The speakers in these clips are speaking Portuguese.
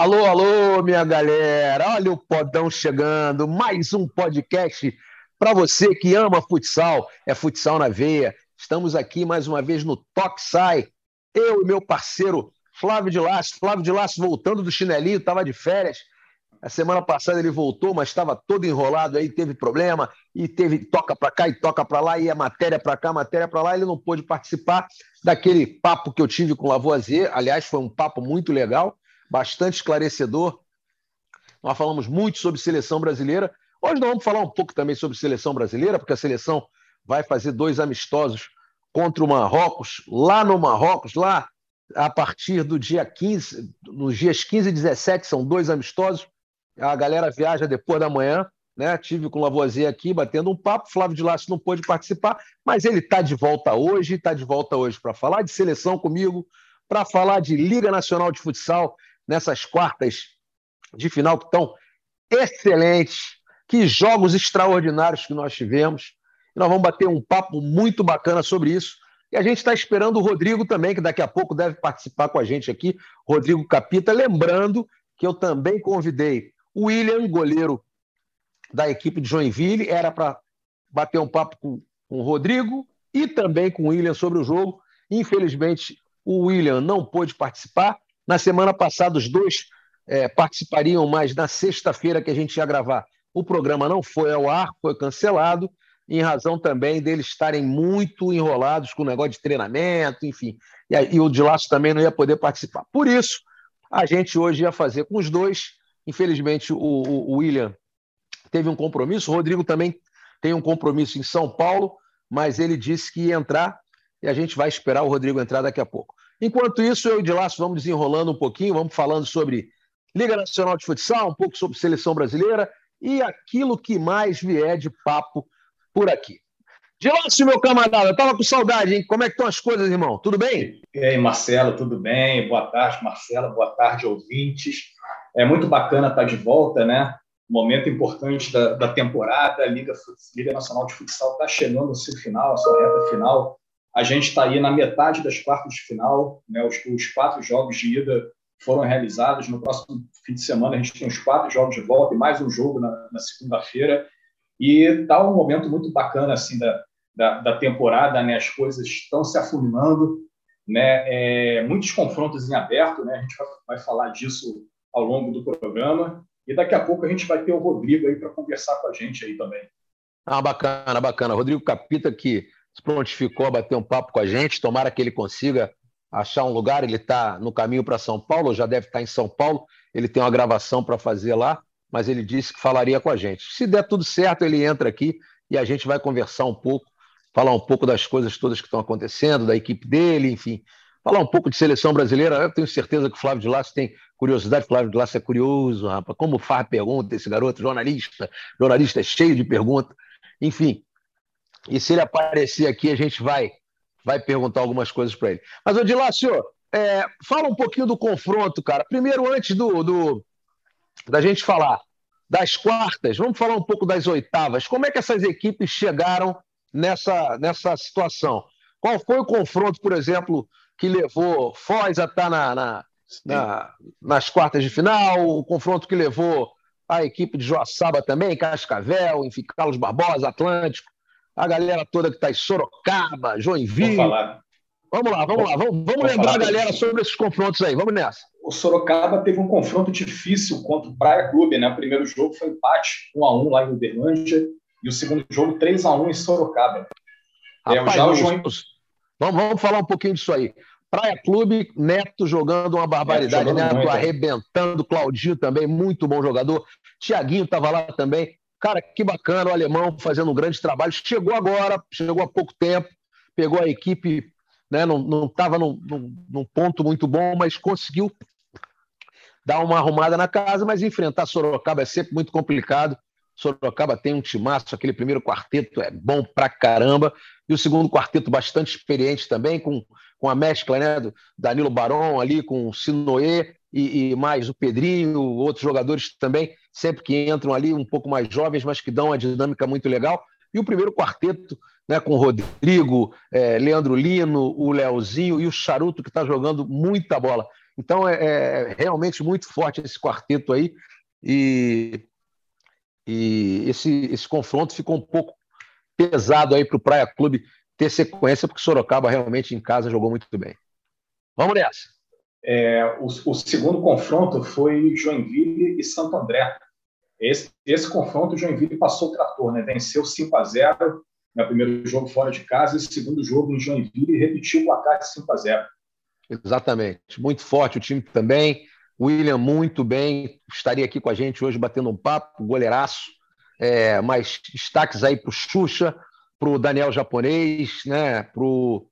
Alô, alô, minha galera! Olha o podão chegando, mais um podcast para você que ama futsal, é futsal na veia. Estamos aqui mais uma vez no Toque Sai. Eu e meu parceiro Flávio de Laço. Flávio de Laço voltando do chinelinho, estava de férias. A semana passada ele voltou, mas estava todo enrolado aí, teve problema, e teve toca para cá e toca para lá, e a matéria para cá, matéria para lá. Ele não pôde participar daquele papo que eu tive com o Lavoisier. Aliás, foi um papo muito legal bastante esclarecedor. Nós falamos muito sobre seleção brasileira. Hoje nós vamos falar um pouco também sobre seleção brasileira, porque a seleção vai fazer dois amistosos contra o Marrocos, lá no Marrocos, lá a partir do dia 15, nos dias 15 e 17, são dois amistosos. A galera viaja depois da manhã, né? Tive com o Lavoisier aqui batendo um papo. Flávio de Lasso não pôde participar, mas ele está de volta hoje, está de volta hoje para falar de seleção comigo, para falar de Liga Nacional de Futsal nessas quartas de final que estão excelentes. Que jogos extraordinários que nós tivemos. E nós vamos bater um papo muito bacana sobre isso. E a gente está esperando o Rodrigo também, que daqui a pouco deve participar com a gente aqui, Rodrigo Capita. Lembrando que eu também convidei o William, goleiro da equipe de Joinville, era para bater um papo com, com o Rodrigo e também com o William sobre o jogo. Infelizmente, o William não pôde participar, na semana passada, os dois é, participariam, mas na sexta-feira que a gente ia gravar, o programa não foi ao ar, foi cancelado, em razão também deles estarem muito enrolados com o negócio de treinamento, enfim. E, e o de Laço também não ia poder participar. Por isso, a gente hoje ia fazer com os dois. Infelizmente, o, o, o William teve um compromisso, o Rodrigo também tem um compromisso em São Paulo, mas ele disse que ia entrar e a gente vai esperar o Rodrigo entrar daqui a pouco. Enquanto isso, eu e de Laço vamos desenrolando um pouquinho, vamos falando sobre Liga Nacional de Futsal, um pouco sobre seleção brasileira e aquilo que mais vier de papo por aqui. De Laço, meu camarada, estava com saudade, hein? Como é que estão as coisas, irmão? Tudo bem? E aí, Marcelo, tudo bem? Boa tarde, Marcela. Boa tarde, ouvintes. É muito bacana estar de volta, né? Momento importante da, da temporada. A Liga, Liga Nacional de Futsal está chegando no seu final, a sua reta final. A gente está aí na metade das quartas de final, né? os, os, quatro jogos de ida foram realizados. No próximo fim de semana, a gente tem os quatro jogos de volta e mais um jogo na, na segunda-feira. E está um momento muito bacana assim da, da, da, temporada, né? as coisas estão se afunilando, né? É, muitos confrontos em aberto, né? a gente vai, vai falar disso ao longo do programa. E daqui a pouco a gente vai ter o Rodrigo aí para conversar com a gente aí também. Ah, bacana, bacana. Rodrigo Capita, que se prontificou a bater um papo com a gente. Tomara que ele consiga achar um lugar. Ele está no caminho para São Paulo, já deve estar tá em São Paulo. Ele tem uma gravação para fazer lá, mas ele disse que falaria com a gente. Se der tudo certo, ele entra aqui e a gente vai conversar um pouco, falar um pouco das coisas todas que estão acontecendo, da equipe dele, enfim. Falar um pouco de seleção brasileira. Eu tenho certeza que o Flávio de Lasso tem curiosidade. Flávio de Lasso é curioso, rapaz. Como faz pergunta esse garoto, jornalista. Jornalista é cheio de perguntas. Enfim, e se ele aparecer aqui, a gente vai, vai perguntar algumas coisas para ele. Mas, Odilácio, é, fala um pouquinho do confronto, cara. Primeiro, antes do, do, da gente falar das quartas, vamos falar um pouco das oitavas. Como é que essas equipes chegaram nessa, nessa situação? Qual foi o confronto, por exemplo, que levou Foz a estar tá na, na, na, nas quartas de final, o confronto que levou a equipe de Joaçaba também, Cascavel, enfim, Carlos Barbosa, Atlântico a galera toda que está em Sorocaba, Joinville. Vamos lá, vamos lá, vamos, vamos, vamos lembrar a galera sobre esses confrontos aí. Vamos nessa. O Sorocaba teve um confronto difícil contra o Praia Clube, né? O primeiro jogo foi empate 1 a 1 lá em Uberlândia e o segundo jogo 3 a 1 em Sorocaba. É, Rapaz, é, já o Join... vamos, vamos falar um pouquinho disso aí. Praia Clube, Neto jogando uma barbaridade, Neto, Neto arrebentando, Claudinho também, muito bom jogador. Tiaguinho estava lá também. Cara, que bacana, o alemão fazendo um grande trabalho. Chegou agora, chegou há pouco tempo, pegou a equipe, né, não estava num, num, num, ponto muito bom, mas conseguiu dar uma arrumada na casa, mas enfrentar Sorocaba é sempre muito complicado. Sorocaba tem um timaço, aquele primeiro quarteto é bom pra caramba, e o segundo quarteto bastante experiente também, com, com a mescla né, do Danilo Baron ali, com o Sinoê e, e mais o Pedrinho, outros jogadores também sempre que entram ali um pouco mais jovens, mas que dão uma dinâmica muito legal. E o primeiro quarteto, né, com o Rodrigo, é, Leandro Lino, o Leozinho e o Charuto, que está jogando muita bola. Então é, é realmente muito forte esse quarteto aí e, e esse, esse confronto ficou um pouco pesado aí para o Praia Clube ter sequência, porque Sorocaba realmente em casa jogou muito bem. Vamos nessa. É, o, o, segundo confronto foi Joinville e Santo André. Esse, esse confronto, o Joinville passou o trator, né? venceu 5 a 0 no primeiro jogo fora de casa e segundo jogo em Joinville e repetiu o placar de 5 a 0 Exatamente. Muito forte o time também. William, muito bem. Estaria aqui com a gente hoje batendo um papo, goleiraço. É, mais destaques aí para o Xuxa, para o Daniel Japonês, né? para o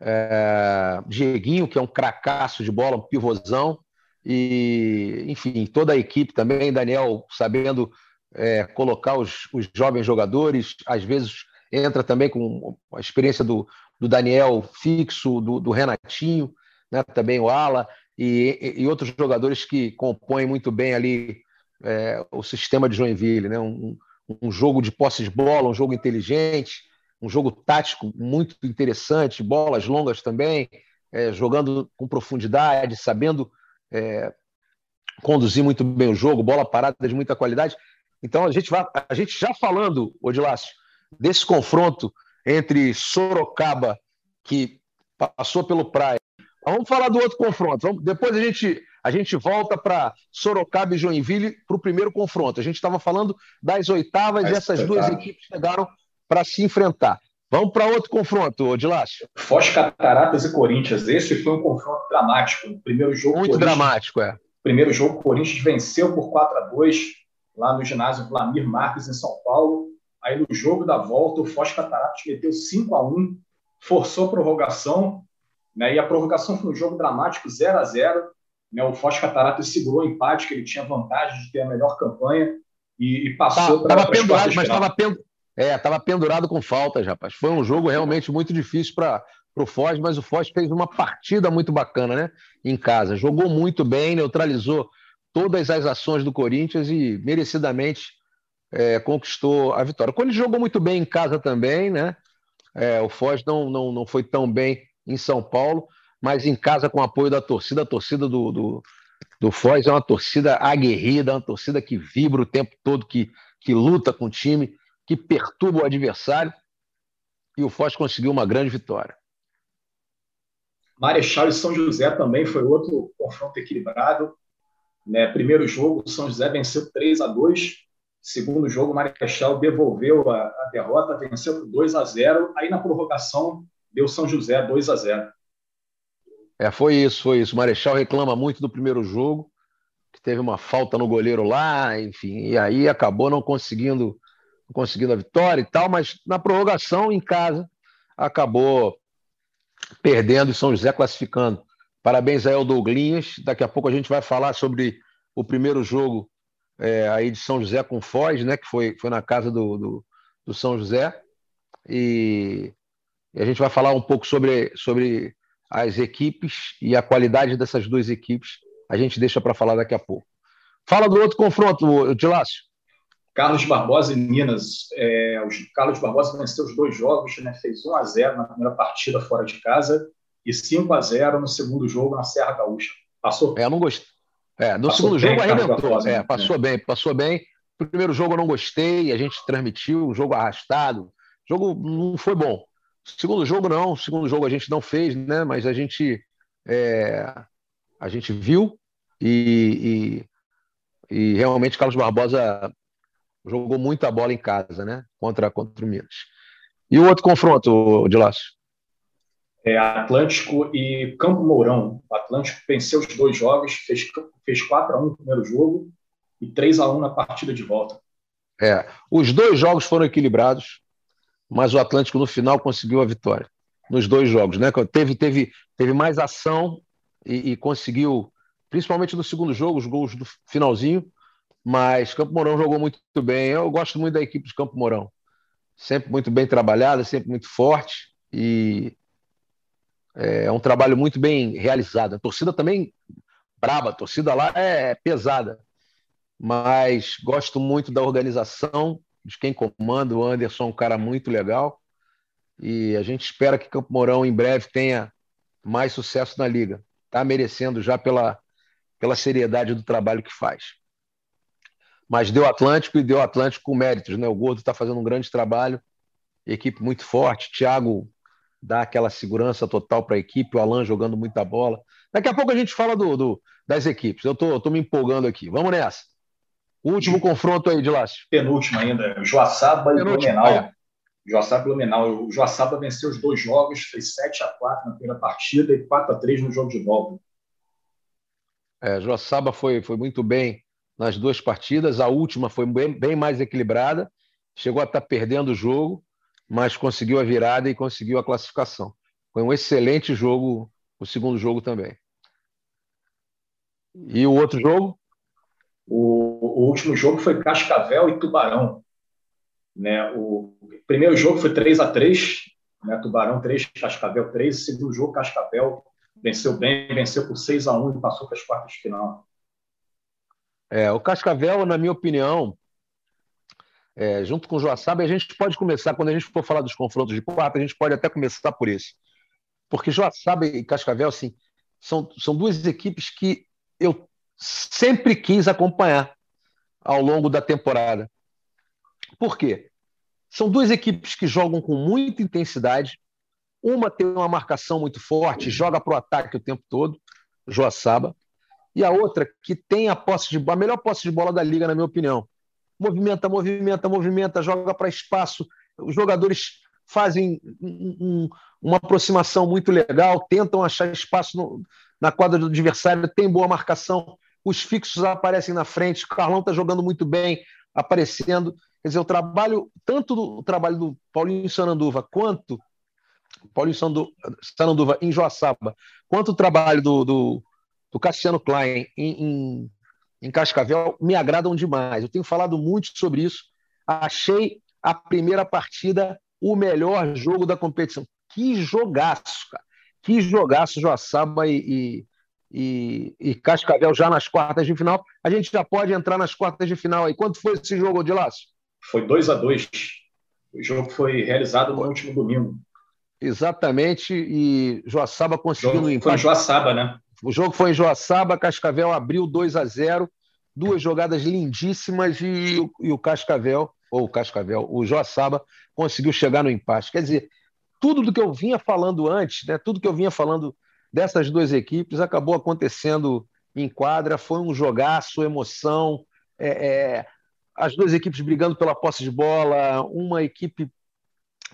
é, Dieguinho, que é um cracaço de bola, um pivôzão. E, enfim, toda a equipe também, Daniel sabendo é, colocar os, os, jovens jogadores, às vezes entra também com a experiência do, do Daniel fixo, do, do Renatinho, né, também o Ala, e, e, outros jogadores que compõem muito bem ali é, o sistema de Joinville. Né, um, um jogo de posse de bola, um jogo inteligente, um jogo tático muito interessante, bolas longas também, é, jogando com profundidade, sabendo é, conduzir muito bem o jogo, bola parada de muita qualidade. Então a gente vai, a gente já falando, Odilácio, desse confronto entre Sorocaba, que passou pelo Praia. Vamos falar do outro confronto. Vamos, depois a gente, a gente volta para Sorocaba e Joinville para o primeiro confronto. A gente estava falando das oitavas Mas, e essas duas equipes chegaram para se enfrentar. Vamos para outro confronto, Odilácio. Foz Cataratas e Corinthians. Esse foi um confronto dramático. O primeiro jogo. Muito dramático, é. Primeiro jogo, o Corinthians venceu por 4 a 2 lá no ginásio Vlamir Marques, em São Paulo. Aí no jogo da volta, o Foz Cataratas meteu 5 a 1 forçou a prorrogação, né? e a prorrogação foi um jogo dramático, 0 a 0 né? O Foz Cataratas segurou o empate, que ele tinha vantagem de ter a melhor campanha, e, e passou tá, para Estava pendurado, mas estava pen... é, tava pendurado com faltas, rapaz. Foi um jogo realmente muito difícil para o Foz, mas o Foz fez uma partida muito bacana né? em casa. Jogou muito bem, neutralizou todas as ações do Corinthians e merecidamente é, conquistou a vitória. Quando ele jogou muito bem em casa também, né? É, o Foz não, não, não foi tão bem em São Paulo, mas em casa com o apoio da torcida, a torcida do, do, do Foz é uma torcida aguerrida, uma torcida que vibra o tempo todo, que, que luta com o time, que perturba o adversário, e o Foz conseguiu uma grande vitória. Marechal e São José também foi outro confronto equilibrado. Né? Primeiro jogo, São José venceu 3 a 2 Segundo jogo, o Marechal devolveu a, a, derrota, venceu por 2 a 0 Aí na prorrogação, deu São José 2 a 0 É, foi isso, foi isso. O Marechal reclama muito do primeiro jogo, que teve uma falta no goleiro lá, enfim, e aí acabou não conseguindo, conseguindo a vitória e tal, mas na prorrogação, em casa, acabou perdendo e São José classificando. Parabéns aí ao Douglinhas. Daqui a pouco a gente vai falar sobre o primeiro jogo é, aí de São José com Foz, né, que foi, foi na casa do, do, do São José. E, e, a gente vai falar um pouco sobre, sobre as equipes e a qualidade dessas duas equipes. A gente deixa para falar daqui a pouco. Fala do outro confronto, Dilácio. Carlos Barbosa e Minas. É, o Carlos Barbosa venceu os dois jogos, né, fez 1 a 0 na primeira partida fora de casa e 5 a 0 no segundo jogo na Serra Gaúcha. Passou? É, eu não gostei. É, no passou segundo jogo arrebentou. É, passou bem, passou bem. No primeiro jogo eu não gostei, a gente transmitiu, um jogo arrastado. O jogo não foi bom. Segundo jogo não, segundo jogo a gente não fez, né? Mas a gente é, a gente viu e, e, e, realmente Carlos Barbosa jogou muita bola em casa, né? Contra contra o Minas. E o outro confronto, de Lácio? é, Atlântico e Campo Mourão. O Atlântico venceu os dois jogos, fez, fez 4 a 1 no primeiro jogo e 3 a 1 na partida de volta. É, os dois jogos foram equilibrados, mas o Atlântico no final conseguiu a vitória nos dois jogos, né? Teve, teve, teve mais ação e, e conseguiu, principalmente no segundo jogo, os gols do finalzinho. Mas Campo Mourão jogou muito bem. Eu gosto muito da equipe de Campo Mourão, sempre muito bem trabalhada, sempre muito forte e é um trabalho muito bem realizado. A torcida também braba, a torcida lá é pesada, mas gosto muito da organização, de quem comanda. O Anderson é um cara muito legal e a gente espera que Campo Mourão em breve tenha mais sucesso na liga. está merecendo já pela, pela seriedade do trabalho que faz. Mas deu Atlântico e deu Atlântico com méritos, né? O Gordo está fazendo um grande trabalho, equipe muito forte, Thiago dá aquela segurança total para a equipe, o Alan jogando muita bola. Daqui a pouco a gente fala do, do das equipes. Eu tô, tô me empolgando aqui. Vamos nessa. Último confronto aí de Lácio. Penúltimo ainda. Joaçaba e Blumenau. É. Joaçaba e Blumenau. O Joaçaba venceu os dois jogos, fez 7 a 4 na primeira partida e 4 a 3 no jogo de volta. É, Joaçaba foi, foi muito bem nas duas partidas. A última foi bem, bem mais equilibrada. Chegou a estar tá perdendo o jogo, mas conseguiu a virada e conseguiu a classificação. Foi um excelente jogo, o segundo jogo também. E o outro jogo? O, o último jogo foi Cascavel e Tubarão. Né? O primeiro jogo foi 3 a 3 né? Tubarão 3, Cascavel 3. O segundo jogo, Cascavel venceu bem, venceu por 6 a 1 e passou para as quartas de final. É, o Cascavel, na minha opinião, é, junto com o Joaçaba, a gente pode começar, quando a gente for falar dos confrontos de quarta, a gente pode até começar por esse. Porque Joaçaba e Cascavel, assim, são, são duas equipes que eu sempre quis acompanhar ao longo da temporada. Por quê? São duas equipes que jogam com muita intensidade. Uma tem uma marcação muito forte, joga para o ataque o tempo todo, Joaçaba. E a outra que tem a posse de a melhor posse de bola da liga, na minha opinião. Movimenta, movimenta, movimenta, joga para espaço. Os jogadores fazem um, um, uma aproximação muito legal, tentam achar espaço no, na quadra do adversário, tem boa marcação, os fixos aparecem na frente, o Carlão está jogando muito bem, aparecendo. Quer dizer, o trabalho, tanto do, trabalho do Paulinho Sananduva quanto Paulinho Sananduva em Joaçaba, quanto o trabalho do, do, do Cassiano Klein em, em, em Cascavel me agradam demais. Eu tenho falado muito sobre isso. Achei a primeira partida o melhor jogo da competição. Que jogaço, cara. Que jogaço Joaçaba e, e, e, Cascavel já nas quartas de final. A gente já pode entrar nas quartas de final aí. Quanto foi esse jogo de laço? Foi 2 a 2 O jogo foi realizado no último domingo. Exatamente, e Joaçaba conseguiu no empate. Foi Joaçaba, né? O jogo foi em Joaçaba, Cascavel abriu 2 a 0 duas jogadas lindíssimas e, e o Cascavel, ou o Cascavel, o Joaçaba conseguiu chegar no empate. Quer dizer, tudo do que eu vinha falando antes, né, tudo que eu vinha falando dessas duas equipes acabou acontecendo em quadra, foi um jogaço, emoção, é, é, as duas equipes brigando pela posse de bola, uma equipe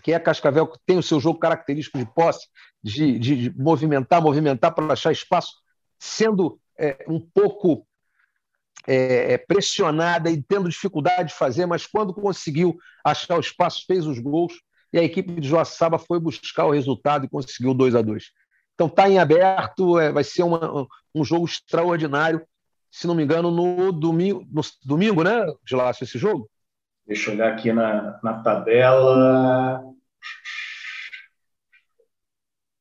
que é Cascavel, que tem o seu jogo característico de posse, de, de, de movimentar, movimentar para achar espaço, sendo é, um pouco é, pressionada e tendo dificuldade de fazer, mas quando conseguiu achar o espaço, fez os gols e a equipe de Joaçaba foi buscar o resultado e conseguiu 2 a 2 Então está em aberto, é, vai ser uma, um jogo extraordinário, se não me engano, no domingo, no domingo né, Gilácio, esse jogo? Deixa eu olhar aqui na, na tabela.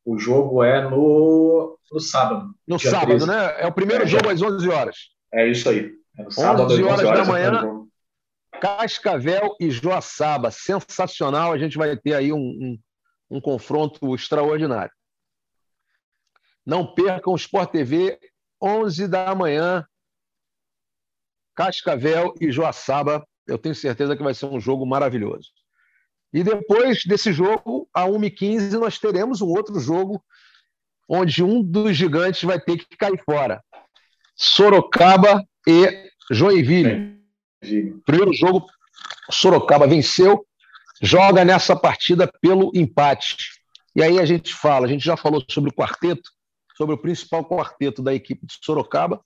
O jogo é no, no sábado. No sábado, 13. né? É o primeiro é, jogo às 11 horas. É isso aí. É no sábado, 11 horas, 11 horas da manhã. Cascavel e Joaçaba, sensacional. A gente vai ter aí um, um, um confronto extraordinário. Não percam o Sport TV, 11 da manhã, Cascavel e Joaçaba. Eu tenho certeza que vai ser um jogo maravilhoso. E depois desse jogo, a 1h15, nós teremos um outro jogo onde um dos gigantes vai ter que cair fora. Sorocaba e Joinville. Primeiro jogo, Sorocaba venceu, joga nessa partida pelo empate. E aí a gente fala, a gente já falou sobre o quarteto, sobre o principal quarteto da equipe de Sorocaba,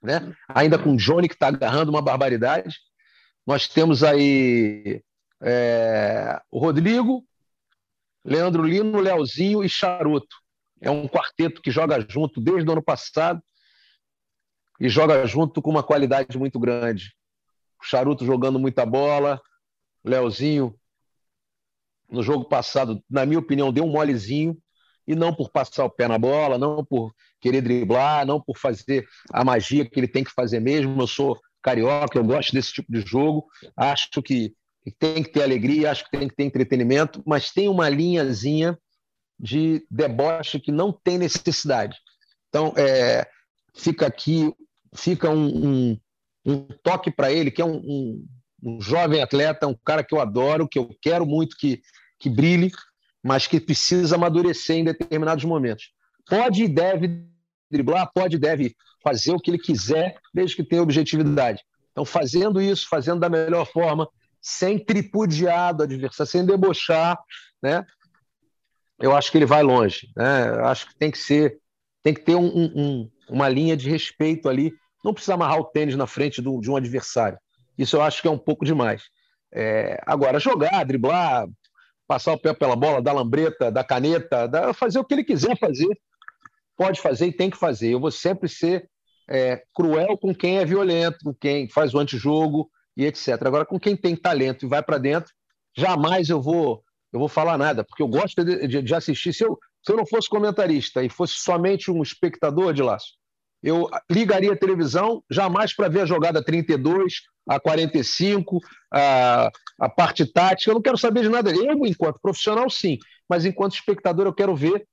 né? ainda com o Johnny que está agarrando uma barbaridade. Nós temos aí é, o Rodrigo, Leandro Lino, Leozinho e Charuto. É um quarteto que joga junto desde o ano passado e joga junto com uma qualidade muito grande. Charuto jogando muita bola, Leozinho, no jogo passado, na minha opinião, deu um molezinho, e não por passar o pé na bola, não por querer driblar, não por fazer a magia que ele tem que fazer mesmo. Eu sou carioca, eu gosto desse tipo de jogo, acho que tem que ter alegria, acho que tem que ter entretenimento, mas tem uma linhazinha de deboche que não tem necessidade. Então, é, fica aqui, fica um, um, um toque para ele, que é um, um, um, jovem atleta, um cara que eu adoro, que eu quero muito que, que brilhe, mas que precisa amadurecer em determinados momentos. Pode e deve driblar, pode e deve fazer o que ele quiser, desde que tenha objetividade. Então, fazendo isso, fazendo da melhor forma, sem tripudiar do adversário, sem debochar, né? Eu acho que ele vai longe, né? Eu acho que tem que ser, tem que ter um, um, uma linha de respeito ali. Não precisa amarrar o tênis na frente do, de um adversário. Isso eu acho que é um pouco demais. É, agora, jogar, driblar, passar o pé pela bola, dar lambreta, dar caneta, dar, fazer o que ele quiser fazer, pode fazer e tem que fazer. Eu vou sempre ser é, cruel com quem é violento, com quem faz o antijogo e etc. Agora, com quem tem talento e vai para dentro, jamais eu vou eu vou falar nada, porque eu gosto de, de, de assistir. Se eu, se eu não fosse comentarista e fosse somente um espectador de laço, eu ligaria a televisão jamais para ver a jogada 32, a 45, a, a parte tática. Eu não quero saber de nada. Eu, enquanto profissional, sim, mas enquanto espectador, eu quero ver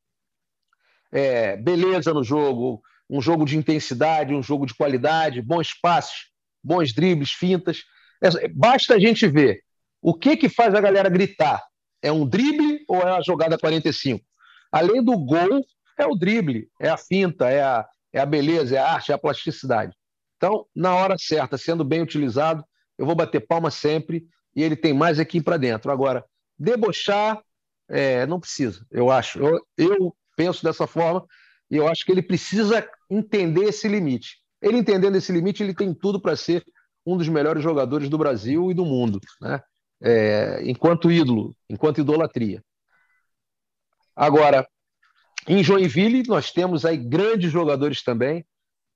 é, beleza no jogo, um jogo de intensidade, um jogo de qualidade, bons passes, bons dribles, fintas. É, basta a gente ver o que, que faz a galera gritar. É um drible ou é a jogada 45? Além do gol, é o drible, é a finta, é a, é a beleza, é a arte, é a plasticidade. Então, na hora certa, sendo bem utilizado, eu vou bater palma sempre e ele tem mais aqui para dentro. Agora, debochar, é, não precisa, eu acho. Eu, eu penso dessa forma e eu acho que ele precisa entender esse limite. Ele entendendo esse limite, ele tem tudo para ser um dos melhores jogadores do Brasil e do mundo, né? É, enquanto ídolo, enquanto idolatria. Agora, em Joinville, nós temos aí grandes jogadores também,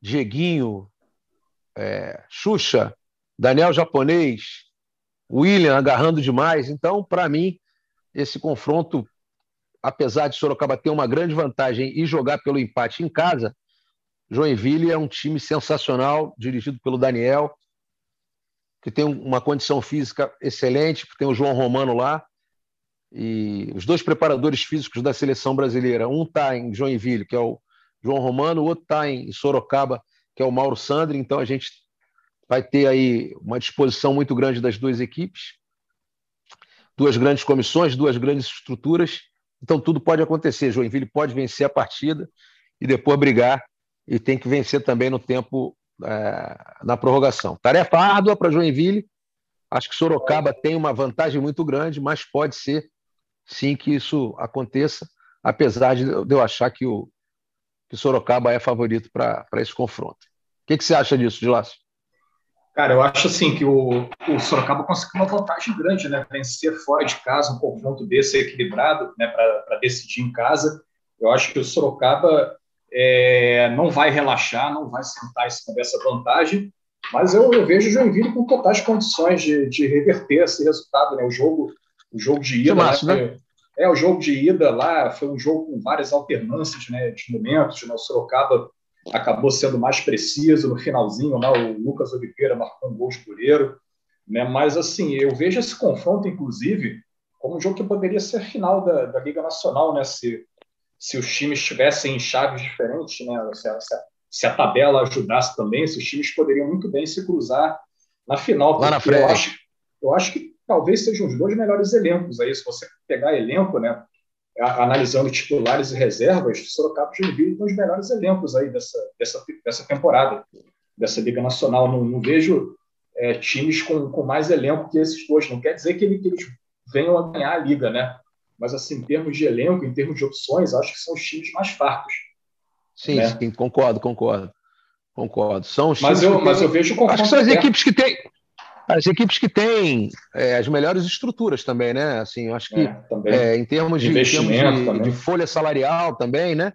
Dieguinho, é, Xuxa, Daniel Japonês, William agarrando demais. Então, para mim, esse confronto apesar de Sorocaba ter uma grande vantagem e jogar pelo empate em casa, Joinville é um time sensacional, dirigido pelo Daniel, que tem uma condição física excelente, que tem o João Romano lá, e os dois preparadores físicos da seleção brasileira, um está em Joinville, que é o João Romano, o outro está em Sorocaba, que é o Mauro Sandri, então a gente vai ter aí uma disposição muito grande das duas equipes, duas grandes comissões, duas grandes estruturas, então tudo pode acontecer. Joinville pode vencer a partida e depois brigar e tem que vencer também no tempo é, na prorrogação. Tarefa árdua para Joinville. Acho que Sorocaba tem uma vantagem muito grande, mas pode ser sim que isso aconteça, apesar de eu achar que o que Sorocaba é favorito para esse confronto. O que, que você acha disso, Dilácio? Cara, eu acho assim que o, o Sorocaba conseguiu uma vantagem grande, né? Vencer fora de casa um confronto desse equilibrado, né? Para decidir em casa. Eu acho que o Sorocaba é, não vai relaxar, não vai sentar em cima dessa vantagem, mas eu, eu vejo o Joinville com totais condições de, de reverter esse resultado, né? O jogo, o jogo de ida, massa, né? né? É, o jogo de ida lá foi um jogo com várias alternâncias, né? De momentos, né? O Sorocaba acabou sendo mais preciso no finalzinho, lá o Lucas Oliveira marcou um gol de goleiro, né? Mas assim, eu vejo esse confronto, inclusive, como um jogo que poderia ser final da, da Liga Nacional, né? Se, se os times estivessem em chaves diferentes, né? Se a, se, se a, tabela ajudasse também, esses times poderiam muito bem se cruzar na final. Lá na frente. Eu acho, eu acho que talvez sejam os dois melhores elencos aí, se você pegar elenco, né? Analisando titulares e reservas, Sorocaba e Joinville tem os melhores elencos aí dessa, dessa, dessa temporada, dessa Liga Nacional. Não, não vejo é, times com, com mais elenco que esses dois. Não quer dizer que, ele, que eles venham a ganhar a Liga, né? Mas, assim, em termos de elenco, em termos de opções, acho que são os times mais fartos. Sim, né? sim, concordo, concordo. Concordo. São os mas eu, mas eu vejo Acho que são as equipes que têm as equipes que têm é, as melhores estruturas também, né? Assim, acho que é, é, em termos de, investimento de, de, folha salarial também, né?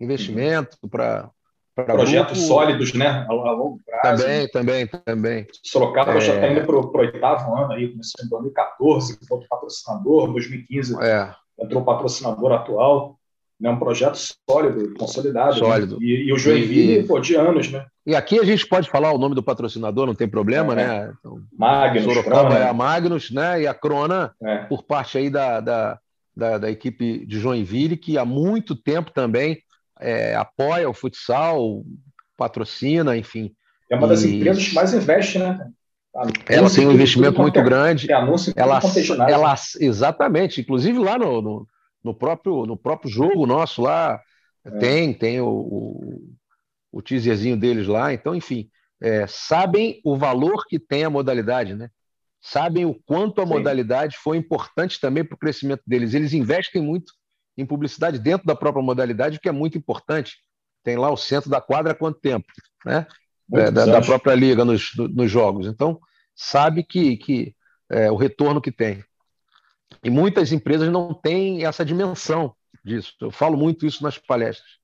Investimento uhum. para projetos grupo. sólidos, né? A, longo prazo. Também, também, também. Sorocaba já está é. indo para o oitavo ano aí, começou em 2014, foi patrocinador, 2015 é. entrou o patrocinador atual né, um projeto sólido, consolidado. Né? Sólido. Né? E, e, o Joinville, e, pô, de anos, né? E aqui a gente pode falar o nome do patrocinador, não tem problema, é, né? Então, Magnus. Sorocaba Crona. é a Magnus, né? E a Crona, é. por parte aí da, da, da, da, equipe de Joinville, que há muito tempo também é, apoia o futsal, patrocina, enfim. É uma das e... empresas que mais investe, né? ela tem um investimento muito grande. Anúncio ela, ela, exatamente, inclusive lá no, no, no, próprio, no próprio jogo nosso lá é. tem tem o, o, o teaserzinho deles lá. Então, enfim, é, sabem o valor que tem a modalidade, né? Sabem o quanto a Sim. modalidade foi importante também para o crescimento deles. Eles investem muito em publicidade dentro da própria modalidade, o que é muito importante. Tem lá o centro da quadra há quanto tempo, né? é, da, da, própria liga nos, nos jogos. Então, sabe que, que é, o retorno que tem. E muitas empresas não têm essa dimensão disso. Eu falo muito isso nas palestras.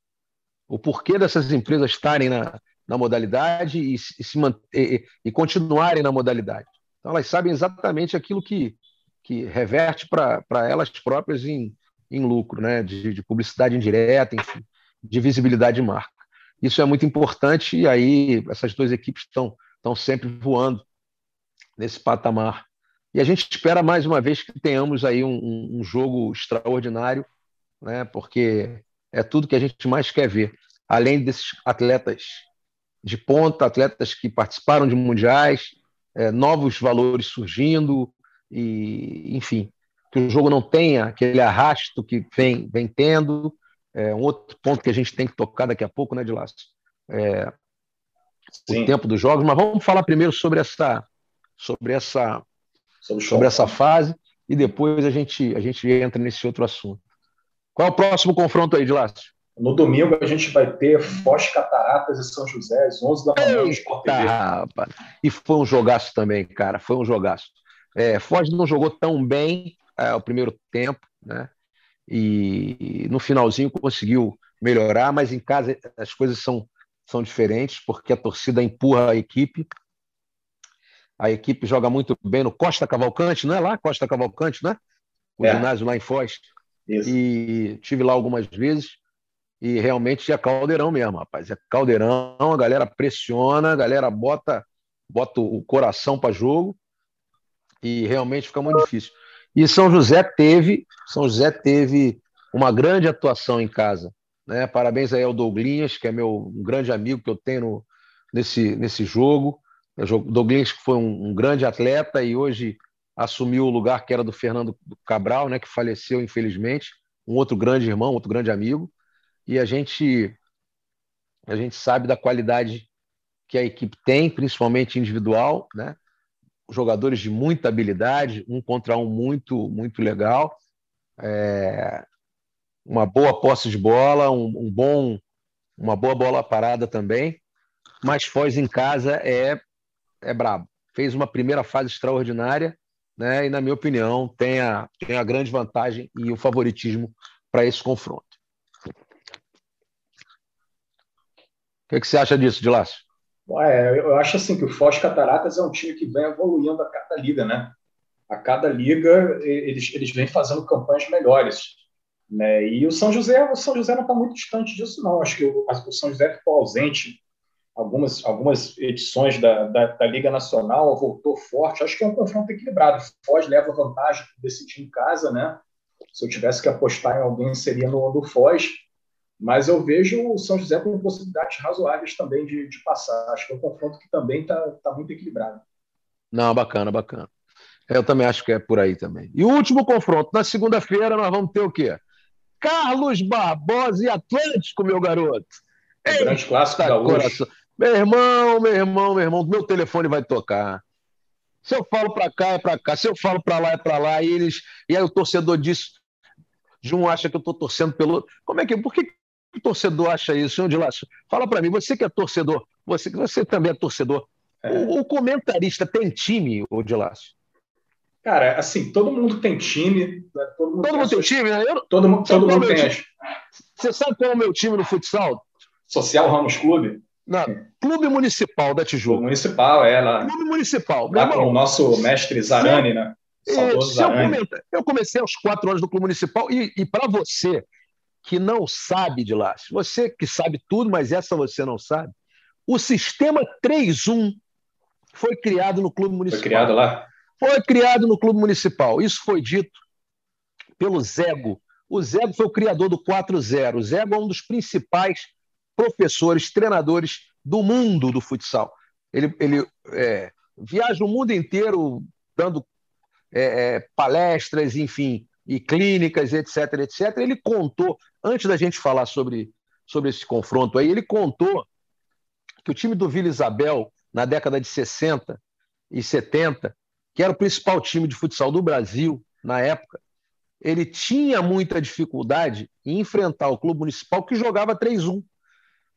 O porquê dessas empresas estarem na, na modalidade e, e, se, e, e continuarem na modalidade. Então, elas sabem exatamente aquilo que, que reverte para elas próprias em, em lucro, né? de, de publicidade indireta, enfim, de visibilidade de marca. Isso é muito importante e aí essas duas equipes estão, estão sempre voando nesse patamar. E a gente espera mais uma vez que tenhamos aí um, um jogo extraordinário, né? porque é tudo que a gente mais quer ver. Além desses atletas de ponta, atletas que participaram de mundiais, é, novos valores surgindo, e enfim, que o jogo não tenha aquele arrasto que vem, vem tendo, é, um outro ponto que a gente tem que tocar daqui a pouco, né, de laço? É, o tempo dos jogos, mas vamos falar primeiro sobre essa sobre essa sobre, sobre essa fase e depois a gente a gente entra nesse outro assunto. Qual é o próximo confronto aí, de laço? No domingo a gente vai ter Foz Cataratas e São José às 11 da manhã Eita, E foi um jogaço também, cara, foi um jogaço. É, Foz não jogou tão bem é, o primeiro tempo, né? e no finalzinho conseguiu melhorar, mas em casa as coisas são, são diferentes, porque a torcida empurra a equipe. A equipe joga muito bem no Costa Cavalcante, não é lá? Costa Cavalcante, não é? O é. ginásio lá em Foz. Isso. E tive lá algumas vezes e realmente é caldeirão mesmo, rapaz. É caldeirão, a galera pressiona, a galera bota, bota o coração para jogo e realmente fica muito difícil. E São José teve, São José teve uma grande atuação em casa. Né? Parabéns aí ao Douglinhas, que é meu um grande amigo que eu tenho no, nesse, nesse jogo. Douglinhas que foi um, um, grande atleta e hoje assumiu o lugar que era do Fernando Cabral, né, que faleceu infelizmente, um outro grande irmão, outro grande amigo. E a gente a gente sabe da qualidade que a equipe tem, principalmente individual, né? jogadores de muita habilidade, um contra um muito, muito legal. É, uma boa posse de bola, um, um, bom, uma boa bola parada também. Mas Foz em casa é, é brabo. Fez uma primeira fase extraordinária, né? E na minha opinião tem a, tem a grande vantagem e o favoritismo para esse confronto. O que, que você acha disso, Dilácio? É, eu acho assim que o Foz Cataratas é um time que vem evoluindo a cada liga, né? A cada liga eles, eles vêm fazendo campanhas melhores. Né? E o São José, o São José não está muito distante disso, não. Acho que o, o São José ficou ausente algumas, algumas edições da, da, da, Liga Nacional, voltou forte. Acho que é um confronto equilibrado. O Foz leva vantagem por decidir em casa, né? Se eu tivesse que apostar em alguém, seria no, no Foz. Mas eu vejo o São José com possibilidades razoáveis também de, de passar. Acho que é um confronto que também está tá muito equilibrado. Não, bacana, bacana. Eu também acho que é por aí também. E o último confronto, na segunda-feira, nós vamos ter o quê? Carlos Barbosa e Atlântico, meu garoto. É grande clássico da coração. Meu irmão, meu irmão, meu irmão, meu telefone vai tocar. Se eu falo para cá, é para cá. Se eu falo para lá, é para lá. E eles, e aí o torcedor diz, de um acha que eu estou torcendo pelo outro. Como é que, por que o torcedor acha isso, senhor Dilácio? Fala para mim, você que é torcedor, você que você também é torcedor. É. O, o, comentarista tem time, o Dilácio? Cara, assim, todo mundo tem time. Né? Todo mundo, todo tem, mundo tem time, né? Eu, todo, mundo, todo mundo tem. Time? Você sabe qual é o meu time no futsal? Social Ramos Clube? Não, Clube Municipal da Tijuca. Clube Municipal, é lá. Clube Municipal. Lá com o nosso mestre Zarani, né? Saudoso Zarani. Eu, eu comecei aos quatro anos do Clube Municipal e, e para você que não sabe de lá, você que sabe tudo, mas essa você não sabe, o sistema 3-1 foi criado no Clube Municipal. Foi criado lá? Foi criado no Clube Municipal. Isso foi dito pelo Zego, O Zego foi o criador do 4-0. O Zego é um dos principais professores, treinadores do mundo do futsal. Ele, ele é, viaja o mundo inteiro dando é, é, palestras, enfim, e clínicas, etc, etc. Ele contou, antes da gente falar sobre, sobre esse confronto aí, ele contou que o time do Vila Isabel, na década de 60 e 70, que era o principal time de futsal do Brasil na época, ele tinha muita dificuldade em enfrentar o clube municipal que jogava 3-1.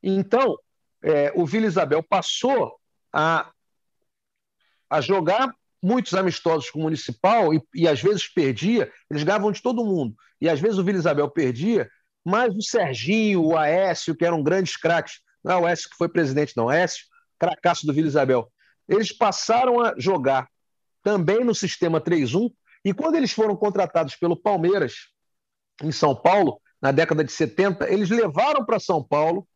Então, é, o Vila Isabel passou a, a jogar muitos amistosos com o Municipal e, e às vezes perdia, eles ganhavam de todo mundo. E às vezes o Vila Isabel perdia, mas o Serginho, o Aécio, que eram grandes craques, não é o Aécio que foi presidente, não, Aécio, cracaço do Vila Isabel, eles passaram a jogar também no sistema 3-1 e quando eles foram contratados pelo Palmeiras, em São Paulo, na década de 70, eles levaram para São Paulo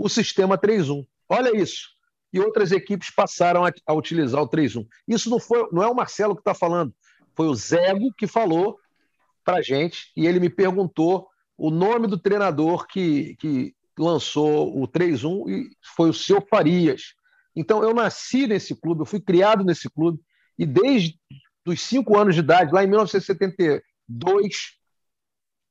o sistema 3-1. Olha isso. E outras equipes passaram a, a utilizar o 3-1. Isso não, foi, não é o Marcelo que está falando, foi o Zego que falou para gente e ele me perguntou o nome do treinador que, que lançou o 3-1 e foi o seu Farias. Então, eu nasci nesse clube, eu fui criado nesse clube e desde dos cinco anos de idade, lá em 1972,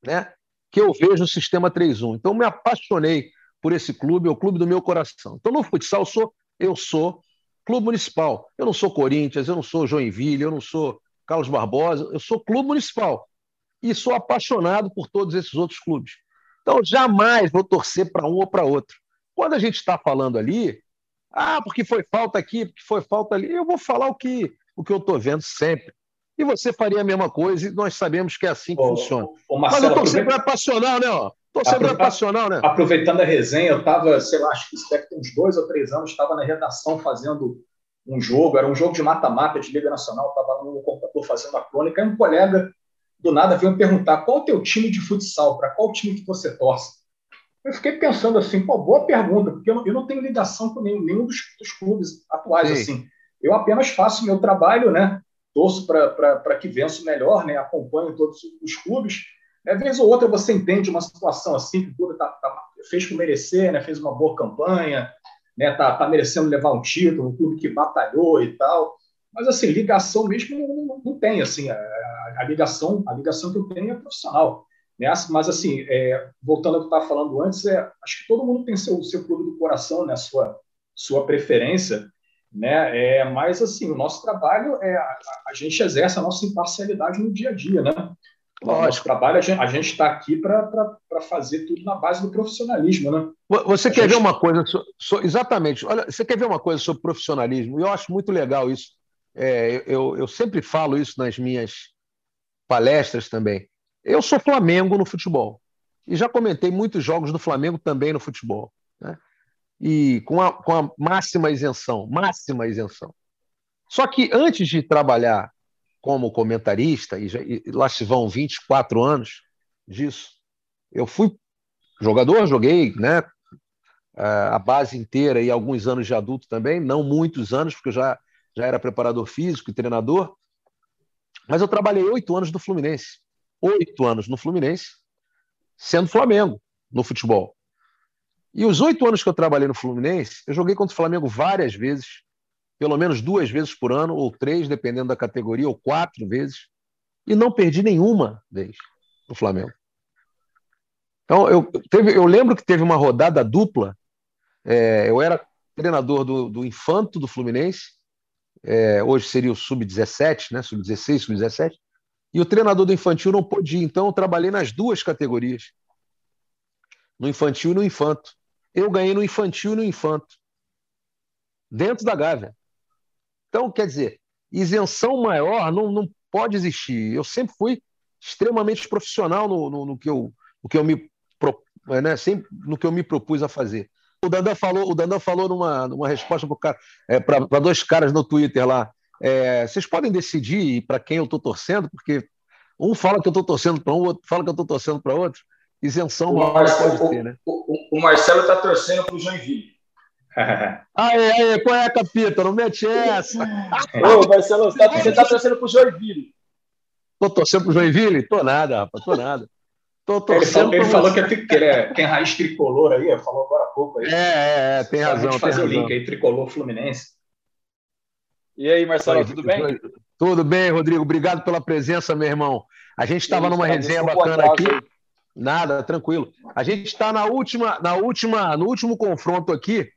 né, que eu vejo o sistema 3-1. Então, me apaixonei por esse clube, é o clube do meu coração. Então, no futsal, eu sou, eu sou clube municipal. Eu não sou Corinthians, eu não sou Joinville, eu não sou Carlos Barbosa, eu sou clube municipal. E sou apaixonado por todos esses outros clubes. Então, jamais vou torcer para um ou para outro. Quando a gente está falando ali, ah, porque foi falta aqui, porque foi falta ali, eu vou falar o que o que eu estou vendo sempre. E você faria a mesma coisa, e nós sabemos que é assim que ô, funciona. Ô, Marcelo, Mas eu sempre aproveita... passional, né? Estou sempre passional, né? Aproveitando a resenha, eu estava, sei lá, acho que isso deve ter uns dois ou três anos, estava na redação fazendo um jogo, era um jogo de mata-mata de Liga Nacional, estava no computador fazendo a crônica, e um colega do nada veio me perguntar qual é o teu time de futsal, para qual time que você torce? Eu fiquei pensando assim, pô, boa pergunta, porque eu não, eu não tenho ligação com nenhum, nenhum dos, dos clubes atuais, Sim. assim. Eu apenas faço meu trabalho, né? Torço para que vença o melhor, né? Acompanho todos os clubes. Né? vez ou outra você entende uma situação assim que o clube tá, tá, fez por merecer, né? Fez uma boa campanha, né? Tá, tá merecendo levar um título, um clube que batalhou e tal. Mas assim, ligação mesmo não, não, não tem, assim, a, a, ligação, a ligação que eu tenho é profissional. Né? Mas assim, é, voltando ao que eu estava falando antes, é, acho que todo mundo tem seu, seu clube do coração, né? Sua, sua preferência né? É, mas assim, o nosso trabalho é a, a gente exerce a nossa imparcialidade no dia a dia, né? O nosso trabalho, a gente está aqui para fazer tudo na base do profissionalismo, né? Você a quer gente... ver uma coisa, so, so, exatamente, olha, você quer ver uma coisa sobre profissionalismo? Eu acho muito legal isso. É, eu, eu sempre falo isso nas minhas palestras também. Eu sou Flamengo no futebol. E já comentei muitos jogos do Flamengo também no futebol. Né? E com a, com a máxima isenção, máxima isenção. Só que antes de trabalhar como comentarista, e, já, e lá se vão 24 anos disso, eu fui jogador, joguei né, a base inteira e alguns anos de adulto também, não muitos anos, porque eu já, já era preparador físico e treinador, mas eu trabalhei oito anos no Fluminense. Oito anos no Fluminense, sendo Flamengo no futebol. E os oito anos que eu trabalhei no Fluminense, eu joguei contra o Flamengo várias vezes, pelo menos duas vezes por ano, ou três, dependendo da categoria, ou quatro vezes, e não perdi nenhuma vez no Flamengo. Então, eu, teve, eu lembro que teve uma rodada dupla. É, eu era treinador do, do Infanto do Fluminense, é, hoje seria o Sub-17, né? Sub-16, Sub-17, e o treinador do infantil não pôde ir, então eu trabalhei nas duas categorias, no infantil e no infanto. Eu ganhei no infantil e no infanto, dentro da Gávea. Então, quer dizer, isenção maior não, não pode existir. Eu sempre fui extremamente profissional no, no, no que, eu, no que eu me né, sempre no que eu me propus a fazer. O Dandan falou, o Dandan falou numa, numa resposta para é, dois caras no Twitter lá. É, vocês podem decidir para quem eu estou torcendo, porque um fala que eu estou torcendo para um, outro fala que eu estou torcendo para outro isenção o Marcelo, pode ter, né? O, o, Marcelo está torcendo para o Joinville. Aê, aê, qual é, Capita? Não mete essa. Ô, Marcelo, você está tá torcendo para o Joinville. Tô torcendo para o Joinville? Tô nada, rapaz, tô nada. Tô ele falou, ele falou que, é, ele é, tem raiz tricolor aí, falou agora há pouco aí. É, é, é tem razão. Tem fazer razão. o link aí, tricolor Fluminense. E aí, Marcelo, tudo bem? Tudo bem, Rodrigo. Obrigado pela presença, meu irmão. A gente estava numa resenha bacana aqui. Nada, tranquilo. A gente está na última, na última, no último confronto aqui,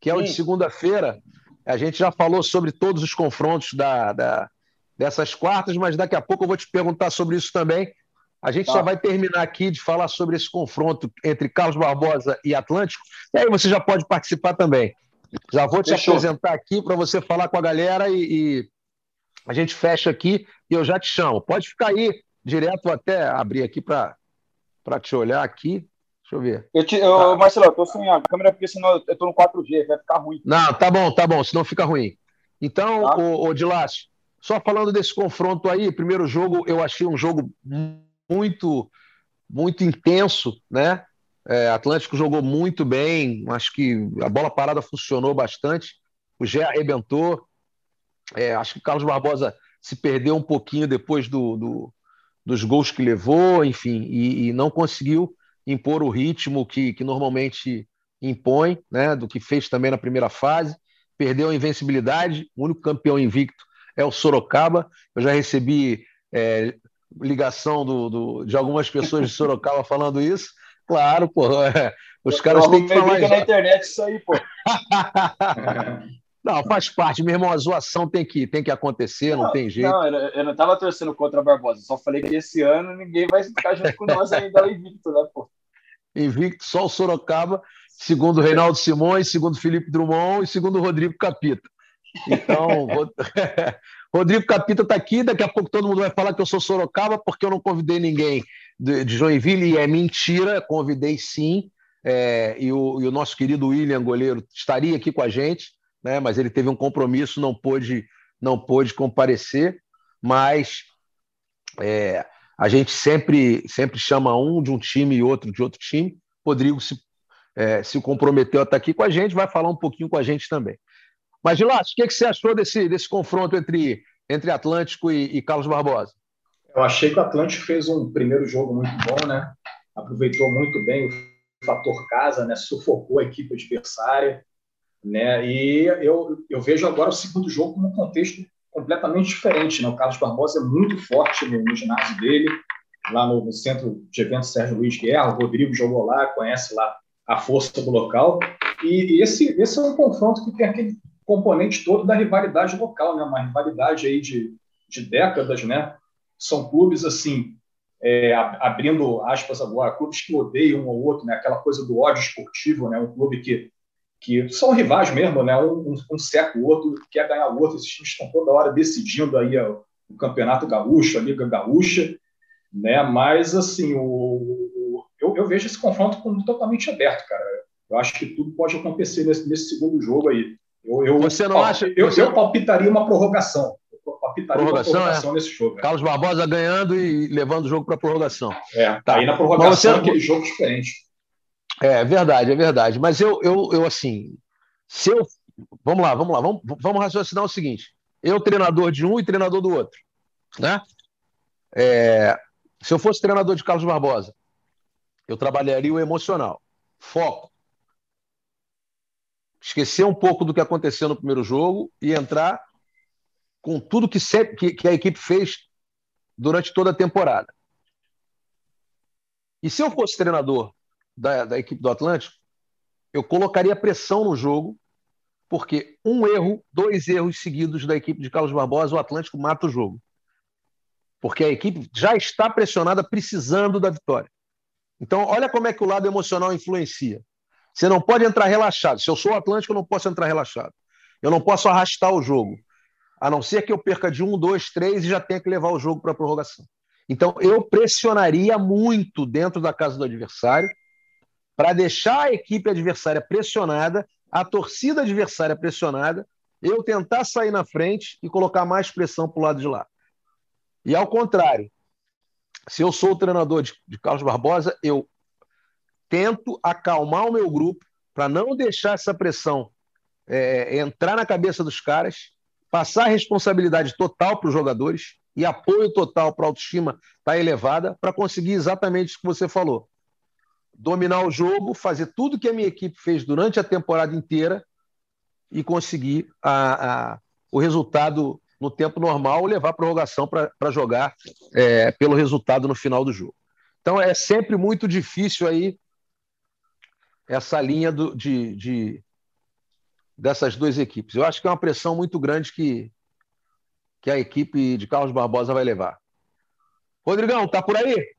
que é o de segunda-feira. A gente já falou sobre todos os confrontos da, da, dessas quartas, mas daqui a pouco eu vou te perguntar sobre isso também. A gente tá. já vai terminar aqui de falar sobre esse confronto entre Carlos Barbosa e Atlântico. E aí você já pode participar também. Já vou te Fechou. apresentar aqui para você falar com a galera e, e, a gente fecha aqui e eu já te chamo. Pode ficar aí direto, até abrir aqui para te olhar aqui. Deixa eu ver. Eu te, eu, tá. Marcelo, eu tô sem a câmera porque senão eu tô no 4G, vai ficar ruim. Não, tá bom, tá bom, senão fica ruim. Então, tá. o, o Dilácio, só falando desse confronto aí, primeiro jogo eu achei um jogo muito, muito intenso, né? É, Atlântico jogou muito bem, acho que a bola parada funcionou bastante. O Gé arrebentou. É, acho que o Carlos Barbosa se perdeu um pouquinho depois do, do dos gols que levou, enfim, e, e, não conseguiu impor o ritmo que, que normalmente impõe, né, do que fez também na primeira fase. Perdeu a invencibilidade, o único campeão invicto é o Sorocaba. Eu já recebi é, ligação do, do, de algumas pessoas de Sorocaba falando isso. Claro, pô. É, os caras têm que falar. na internet isso aí, pô. Não, faz parte, meu irmão, a zoação tem que, tem que acontecer, não, não tem jeito. Não, eu não estava torcendo contra a Barbosa, só falei que esse ano ninguém vai ficar junto com nós ainda invicto, né, pô? Invicto, só o Sorocaba, segundo o Reinaldo Simões, segundo o Felipe Drummond e segundo o Rodrigo Capita. Então, Rodrigo Capita está aqui, daqui a pouco todo mundo vai falar que eu sou Sorocaba, porque eu não convidei ninguém de, Joinville, e é mentira, convidei sim, é, e, o, e, o, nosso querido William Goleiro estaria aqui com a gente, né, mas ele teve um compromisso, não pôde, não pôde comparecer, mas é, a gente sempre, sempre chama um de um time e outro de outro time. Rodrigo se, é, se comprometeu a estar aqui com a gente, vai falar um pouquinho com a gente também. Mas, Gilas, o que, que você achou desse, desse confronto entre, entre Atlântico e, e Carlos Barbosa? Eu achei que o Atlântico fez um primeiro jogo muito bom, né? Aproveitou muito bem o fator casa, né? Sufocou a equipe adversária, né? E eu, eu vejo agora o segundo jogo como um contexto completamente diferente, né? O Carlos Barbosa é muito forte no, no ginásio dele, lá no, no, centro de eventos Sérgio Luiz Guerra. O Rodrigo jogou lá, conhece lá a força do local. E, e esse, esse é um confronto que tem aquele componente todo da rivalidade local, né? Uma rivalidade aí de, de décadas, né? São clubes assim, é, abrindo aspas agora, clubes que odeiam um ao outro, né? Aquela coisa do ódio esportivo, né? Um clube que que são rivais mesmo, né? Um, um, um o outro, quer ganhar o outro. Esses times estão toda hora decidindo aí o, o campeonato gaúcho, a liga gaúcha, né? Mas assim, o, o eu, eu, vejo esse confronto como totalmente aberto, cara. Eu acho que tudo pode acontecer nesse, nesse segundo jogo aí. Eu, eu, você não acha? Eu, você... eu palpitaria uma prorrogação. Eu palpitaria prorrogação, uma prorrogação é. nesse jogo. É. Carlos Barbosa ganhando e levando o jogo para prorrogação. É, tá. aí na prorrogação você... aquele jogo diferente. É verdade, é verdade. Mas eu, eu, eu assim, se eu. Vamos lá, vamos lá, vamos, vamos raciocinar o seguinte: eu, treinador de um e treinador do outro. Né? É, se eu fosse treinador de Carlos Barbosa, eu trabalharia o emocional, foco, esquecer um pouco do que aconteceu no primeiro jogo e entrar com tudo que, sempre, que, que a equipe fez durante toda a temporada. E se eu fosse treinador da, da equipe do Atlântico, eu colocaria pressão no jogo, porque um erro, dois erros seguidos da equipe de Carlos Barbosa, o Atlântico mata o jogo. Porque a equipe já está pressionada, precisando da vitória. Então, olha como é que o lado emocional influencia. Você não pode entrar relaxado. Se eu sou o Atlântico, eu não posso entrar relaxado. Eu não posso arrastar o jogo. A não ser que eu perca de um, dois, três e já tenha que levar o jogo para a prorrogação. Então, eu pressionaria muito dentro da casa do adversário para deixar a equipe adversária pressionada, a torcida adversária pressionada, eu tentar sair na frente e colocar mais pressão para o lado de lá. E ao contrário, se eu sou o treinador de, de Carlos Barbosa, eu tento acalmar o meu grupo para não deixar essa pressão é, entrar na cabeça dos caras, passar responsabilidade total para os jogadores e apoio total para a autoestima estar tá elevada para conseguir exatamente o que você falou. Dominar o jogo, fazer tudo que a minha equipe fez durante a temporada inteira e conseguir a, a, o resultado no tempo normal, levar a prorrogação para jogar é, pelo resultado no final do jogo. Então é sempre muito difícil aí essa linha do, de, de, dessas duas equipes. Eu acho que é uma pressão muito grande que, que a equipe de Carlos Barbosa vai levar. Rodrigão, tá por aí?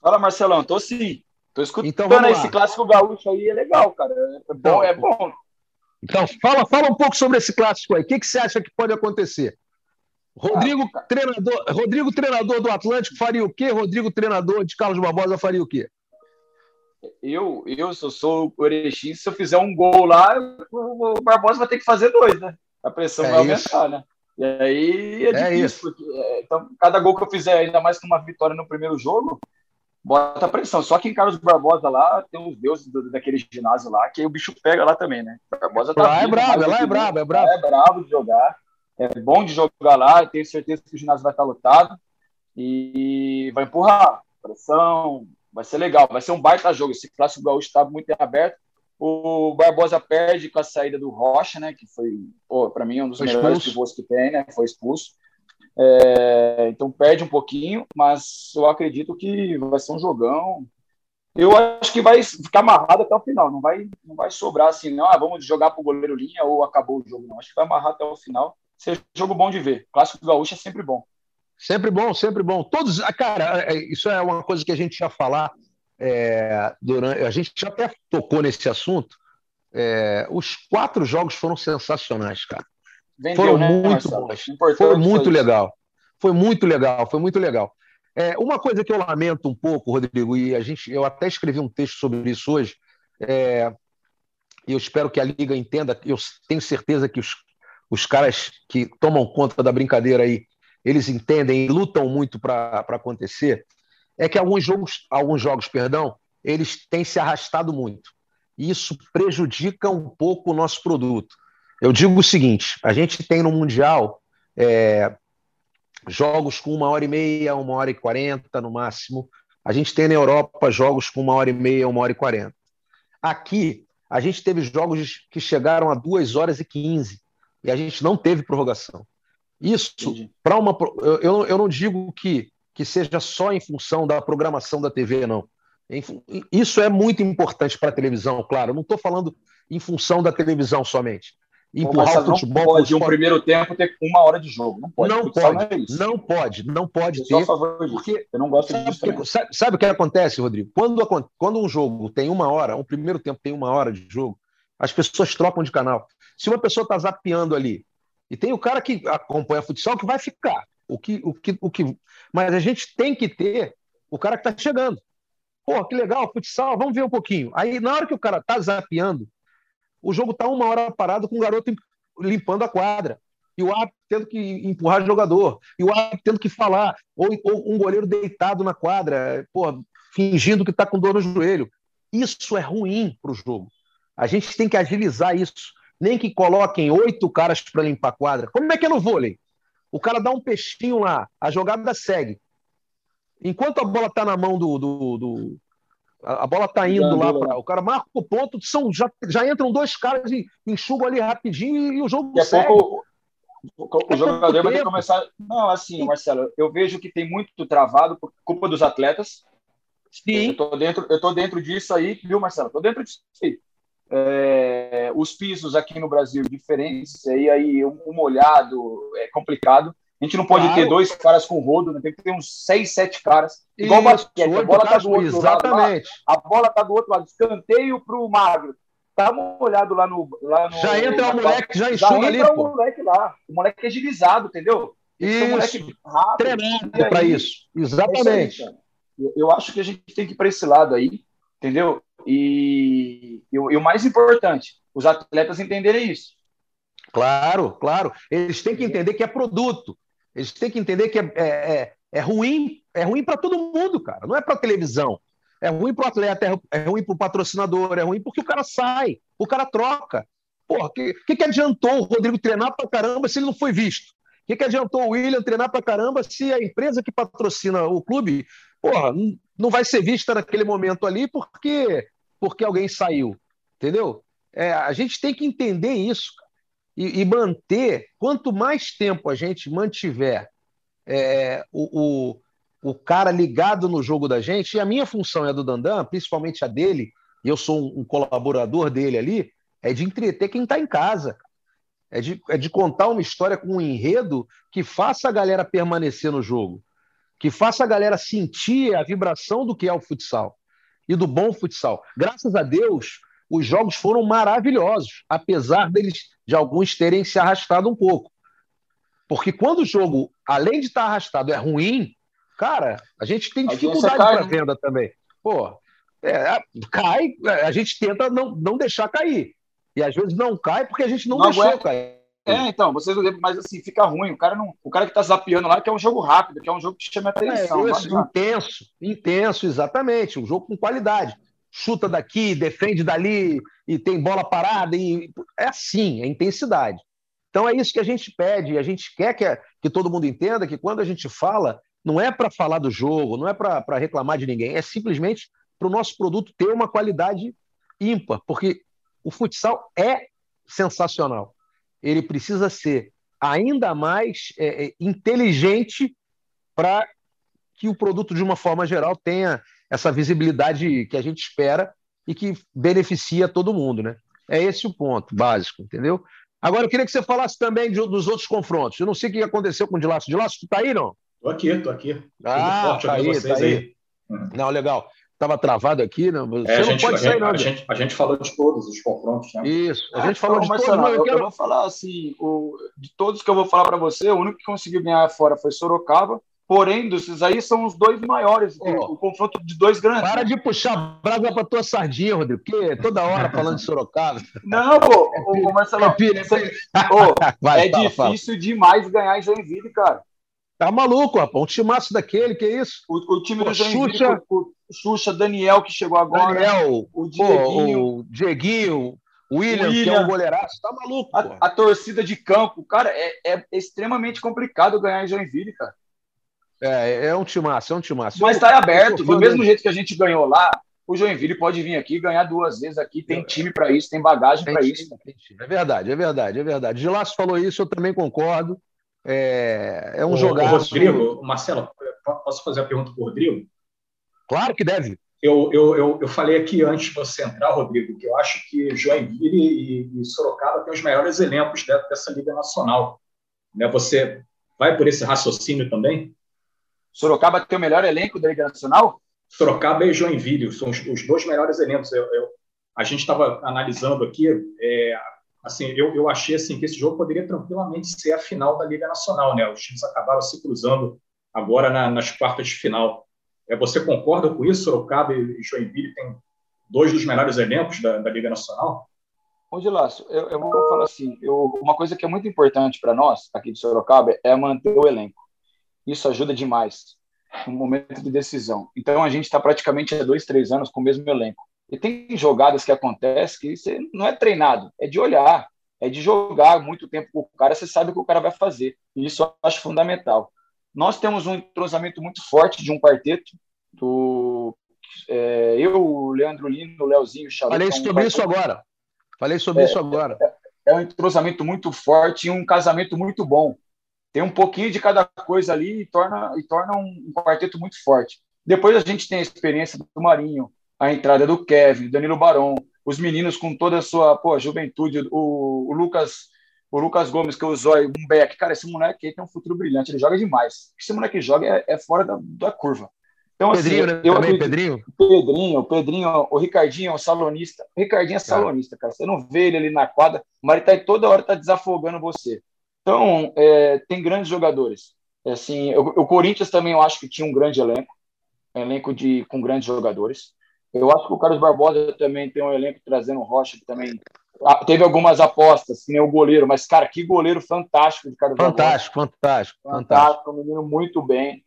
Fala, Marcelão, tô sim. Tô escutando então, esse clássico gaúcho aí, é legal, cara. É bom, então, é bom. Então, fala, fala um pouco sobre esse clássico aí. O que, que você acha que pode acontecer? Rodrigo, ah, treinador, Rodrigo, treinador do Atlântico, faria o quê? Rodrigo, treinador de Carlos Barbosa, faria o quê? Eu, eu se eu sou o Erechim, se eu fizer um gol lá, o Barbosa vai ter que fazer dois, né? A pressão é vai isso. aumentar, né? E aí é, é difícil, porque é, então, cada gol que eu fizer, ainda mais que uma vitória no primeiro jogo, bota pressão. Só que em Carlos Barbosa lá tem os deuses do, daquele ginásio lá, que o bicho pega lá também, né? Barbosa tá lá é brabo, lá é brabo, é brabo. É brabo de jogar. É bom de jogar lá, tenho certeza que o ginásio vai estar lotado e vai empurrar. Pressão, vai ser legal, vai ser um baita jogo. Esse clássico gaúcho está muito aberto. O Barbosa perde com a saída do Rocha, né? Que foi, para mim, um dos foi melhores expulso. pivôs que tem, né? Foi expulso. É, então perde um pouquinho, mas eu acredito que vai ser um jogão. Eu acho que vai ficar amarrado até o final, não vai, não vai sobrar assim, não. Ah, vamos jogar para o goleiro linha ou acabou o jogo, não. Acho que vai amarrar até o final. Ser jogo bom de ver. Clássico gaúcho é sempre bom. Sempre bom, sempre bom. Todos, ah, cara, é, é, isso é uma coisa que a gente ia falar é, durante. A gente já até tocou nesse assunto. É, os quatro jogos foram sensacionais, cara. Vendeu, foram né, muito bons. Foi muito legal. Foi muito legal, foi muito legal. É, uma coisa que eu lamento um pouco, Rodrigo, e a gente, eu até escrevi um texto sobre isso hoje, é, e eu espero que a Liga entenda, eu tenho certeza que os, os caras que tomam conta da brincadeira aí, eles entendem e lutam muito para acontecer, é que alguns jogos, alguns jogos, perdão, eles têm se arrastado muito. E isso prejudica um pouco o nosso produto. Eu digo o seguinte: a gente tem no Mundial é, jogos com uma hora e meia, uma hora e quarenta no máximo. A gente tem na Europa jogos com uma hora e meia, uma hora e quarenta. Aqui, a gente teve jogos que chegaram a duas horas e quinze e a gente não teve prorrogação. Isso, para uma. Eu, eu não digo que, que seja só em função da programação da TV, não. Isso é muito importante para a televisão, claro. Eu não estou falando em função da televisão somente empurrar o futebol. Não pode, um primeiro tempo, ter uma hora de jogo. Não pode. Não pode. Não, é não pode. Não pode eu ter. Porque eu não gosto sabe, disso. Porque, sabe, sabe, o que acontece, Rodrigo? Quando, quando um jogo tem uma hora, um primeiro tempo tem uma hora de jogo, as pessoas trocam de canal. Se uma pessoa está zapeando ali, e tem o cara que acompanha futsal que vai ficar. O que, o que, o que... Mas a gente tem que ter o cara que está chegando. Pô, que legal, futsal, vamos ver um pouquinho. Aí, na hora que o cara está zapeando, o jogo está uma hora parado com o garoto limpando a quadra. E o árbitro tendo que empurrar jogador. E o árbitro tendo que falar. Ou, ou um goleiro deitado na quadra, porra, fingindo que está com dor no joelho. Isso é ruim para o jogo. A gente tem que agilizar isso. Nem que coloquem oito caras para limpar a quadra. Como é que é no vôlei? O cara dá um peixinho lá, a jogada segue. Enquanto a bola está na mão do, do, do, a, bola tá indo lá para. O cara marca o ponto, são, já, já entram dois caras e enxugam ali rapidinho e, e o jogo Daqui segue. Pouco, o, o jogador vai ter que começar. Não, assim, Marcelo, eu vejo que tem muito travado por culpa dos atletas. Sim. Eu tô dentro, eu tô dentro disso aí, viu, Marcelo? Tô dentro disso aí. É, os pisos aqui no Brasil diferentes, aí, aí um molhado é complicado. A gente não pode claro. ter dois caras com rodo, né? tem que ter uns seis, sete caras. Igual o basquete, a bola está do outro exatamente. lado. a bola está do outro lado, escanteio para o magro. Uma olhada lá no, lá no. Já entra o moleque, já enxuga já ali. Já entra o moleque lá. O moleque é agilizado, entendeu? Isso. Um rápido. Treinado para isso. Exatamente. É isso aí, eu, acho que a gente tem que ir para esse lado aí, entendeu? E, e, e o mais importante, os atletas entenderem isso. Claro, claro. Eles têm que entender que é produto. Eles têm que entender que é, é, é, é ruim, é ruim para todo mundo, cara. Não é para televisão. É ruim para o atleta, é, ruim para o patrocinador, é ruim porque o cara sai, o cara troca. Porra, o que, que, que adiantou o Rodrigo treinar para caramba se ele não foi visto? que, que adiantou o William treinar pra caramba se a empresa que patrocina o clube, porra, não vai ser vista naquele momento ali porque, porque alguém saiu, entendeu? É, a gente tem que entender isso e, e, manter, quanto mais tempo a gente mantiver é, o, o, o, cara ligado no jogo da gente, e a minha função é a do Dandan, principalmente a dele, e eu sou um, um colaborador dele ali, é de entreter quem está em casa. É de, é de contar uma história com um enredo que faça a galera permanecer no jogo, que faça a galera sentir a vibração do que é o futsal e do bom futsal. Graças a Deus, os jogos foram maravilhosos, apesar deles de alguns terem se arrastado um pouco. Porque quando o jogo, além de estar arrastado, é ruim, cara, a gente tem dificuldade para né? venda também. Pô, é, cai, a gente tenta não, não deixar cair. E às vezes não cai porque a gente não, não deixou aguenta. cair. É, então, vocês não mas assim, fica ruim. O cara, não, o cara que tá zapeando lá quer um jogo rápido, quer um jogo que chame atenção. É, isso, intenso, intenso, exatamente. Um jogo com qualidade. Chuta daqui, defende dali, e tem bola parada, e é assim, é intensidade. Então é isso que a gente pede, a gente quer que, que todo mundo entenda que quando a gente fala, não é para falar do jogo, não é para reclamar de ninguém, é simplesmente para o nosso produto ter uma qualidade ímpar, porque o futsal é sensacional. Ele precisa ser ainda mais é, é inteligente para que o produto, de uma forma geral, tenha essa visibilidade que a gente espera e que beneficia todo mundo, né? É esse o ponto básico, entendeu? Agora, eu queria que você falasse também de, dos outros confrontos. Eu não sei o que aconteceu com o Dilaço. Dilaço, tu tá aí, não? Tô aqui, tô aqui. Ah, tá aí, tá aí. aí. Uhum. Não, legal estava travado aqui, né? Você é, não gente, pode sair, não. A gente, a gente falou de todos os confrontos, né? Isso, a gente ah, falou de todos. Não, eu, quero... eu, vou falar assim, o, de todos que eu vou falar para você, o único que conseguiu ganhar fora foi Sorocaba, porém, desses aí são os dois maiores, oh, o confronto de dois grandes. Para de puxar brasa para tua sardinha, Rodrigo, porque toda hora falando de Sorocaba. Não, pô, o, Marcelo, é, filho, você, oh, Vai, é fala, difícil fala. demais ganhar em Joinville, cara. Tá maluco, rapaz. Um timaço daquele, que é isso? O, o time Pô, do Joinville, Xuxa... o, Xuxa, Daniel, que chegou agora. Daniel, o Dieguinho. Pô, o Dieguinho, William, William, que é um goleiraço. Tá maluco, a, a, torcida de campo, cara, é, é, extremamente complicado ganhar em Joinville, cara. É, é um timaço, é um timaço. Mas tá aberto. Do mesmo jeito que a gente ganhou lá, o Joinville pode vir aqui ganhar duas vezes aqui. Tem time para isso, tem bagagem para isso. É verdade, é verdade, é verdade. De Laço falou isso, eu também concordo. É, é um jogador. Rodrigo, Marcelo, posso fazer a pergunta para o Rodrigo? Claro que deve. Eu, eu, eu, eu, falei aqui antes de você entrar, Rodrigo, que eu acho que Joinville e, e Sorocaba têm os melhores elencos dentro dessa Liga Nacional. Né? Você vai por esse raciocínio também? Sorocaba tem o melhor elenco da Liga Nacional? Sorocaba e Joinville são os, os dois melhores elencos. Eu, eu, a gente estava analisando aqui é, assim, eu, eu achei assim, que esse jogo poderia tranquilamente ser a final da Liga Nacional. Né? Os times acabaram se cruzando agora na, nas quartas de final. É, você concorda com isso? Sorocaba e Joinville têm dois dos melhores elencos da, da Liga Nacional? Ô, Dilácio, eu, eu, vou falar assim, eu, uma coisa que é muito importante para nós, aqui de Sorocaba, é manter o elenco. Isso ajuda demais no momento de decisão. Então, a gente está praticamente há dois, três anos com o mesmo elenco. E tem jogadas que acontecem que você não é treinado, é de olhar, é de jogar muito tempo com o cara, você sabe o que o cara vai fazer. E isso eu acho fundamental. Nós temos um entrosamento muito forte de um quarteto, do é, eu, o Leandro Lino, o Leozinho, o. Falei sobre um isso agora. Falei sobre é, isso agora. É, é um entrosamento muito forte e um casamento muito bom. Tem um pouquinho de cada coisa ali e torna, e torna um, um quarteto muito forte. Depois a gente tem a experiência do Marinho, a entrada do Kevin, Danilo Barão, os meninos com toda a sua pô, juventude, o, o Lucas o Lucas Gomes, que usou aí, um back, cara, esse moleque aí tem um futuro brilhante, ele joga demais. Esse moleque joga é, é fora da, da, curva. Então, assim, Pedrinho, assim, né? eu Também, Pedrinho? Pedrinho, o Pedrinho, o Ricardinho é um salonista. O Ricardinho é salonista, cara. Você não vê ele ali na quadra, mas ele tá aí toda hora tá desafogando você. Então, é, tem grandes jogadores. É, assim, o, o Corinthians também eu acho que tinha um grande elenco, elenco de, com grandes jogadores. Eu acho que o Carlos Barbosa também tem um elenco trazendo o Rocha, que também ah, teve algumas apostas, que nem o goleiro, mas, cara, que goleiro fantástico de Carlos fantástico, Barbosa. Fantástico, fantástico. Fantástico, um menino muito bem.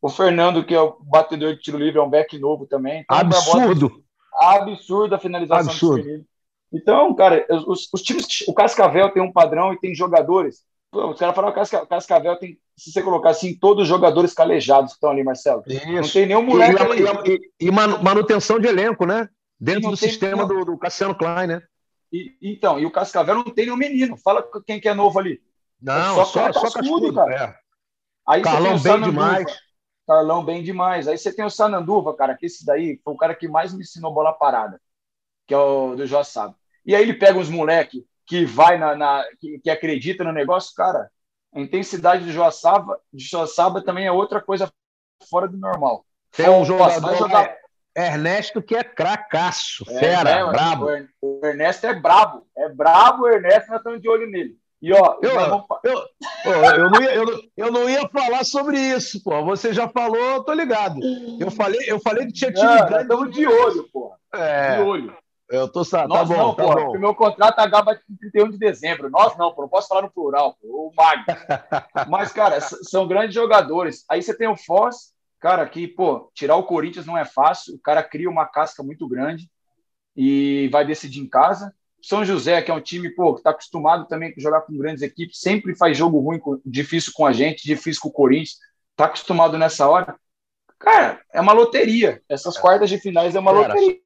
O Fernando, que é o batedor de tiro livre, é um back novo também. Então, absurdo! Barbosa, absurdo a finalização absurdo. Então, cara, os, os times, o Cascavel tem um padrão e tem jogadores os caras falaram que Cascavel tem, se você colocar assim, todos os jogadores calejados que estão ali, Marcelo. Isso. Não tem nenhum moleque. E, e, e, manutenção de elenco, né? Dentro do sistema do, do, Cassiano Klein, né? Então, e o Cascavel não tem nenhum menino. Fala quem que é novo ali. Não, é só, só, só cascudo, cara. É. Aí Carlão bem demais. Carlão bem demais. Aí você tem o Sananduva, cara, que esse daí foi o cara que mais me ensinou bola parada, que é o do Jossab. E aí ele pega uns moleque que vai na, na que, que, acredita no negócio, cara. A intensidade do Joaçaba, de Joaçaba também é outra coisa fora do normal. Tem um jogador jogar... Ernesto que é cracaço, é, fera, é, brabo. O Ernesto é brabo, é brabo o Ernesto, nós estamos de olho nele. E ó, eu, vamos... eu, eu, não ia, eu, eu, não ia falar sobre isso, pô. Você já falou, tô ligado. Eu falei, eu falei que tinha time grande. Estamos de olho, pô. É. De olho. Eu tô tá Nós bom, não, tá pô, bom. meu contrato acaba em 31 de dezembro. Nós não, pô, não posso falar no plural, pô, o Magno. Mas, cara, são grandes jogadores. Aí você tem o Foz, cara, que, pô, tirar o Corinthians não é fácil. O cara cria uma casca muito grande e vai decidir em casa. São José, que é um time, pô, que tá acostumado também a jogar com grandes equipes, sempre faz jogo ruim, difícil com a gente, difícil com o Corinthians. Tá acostumado nessa hora. Cara, é uma loteria. Essas quartas de finais é uma cara, loteria.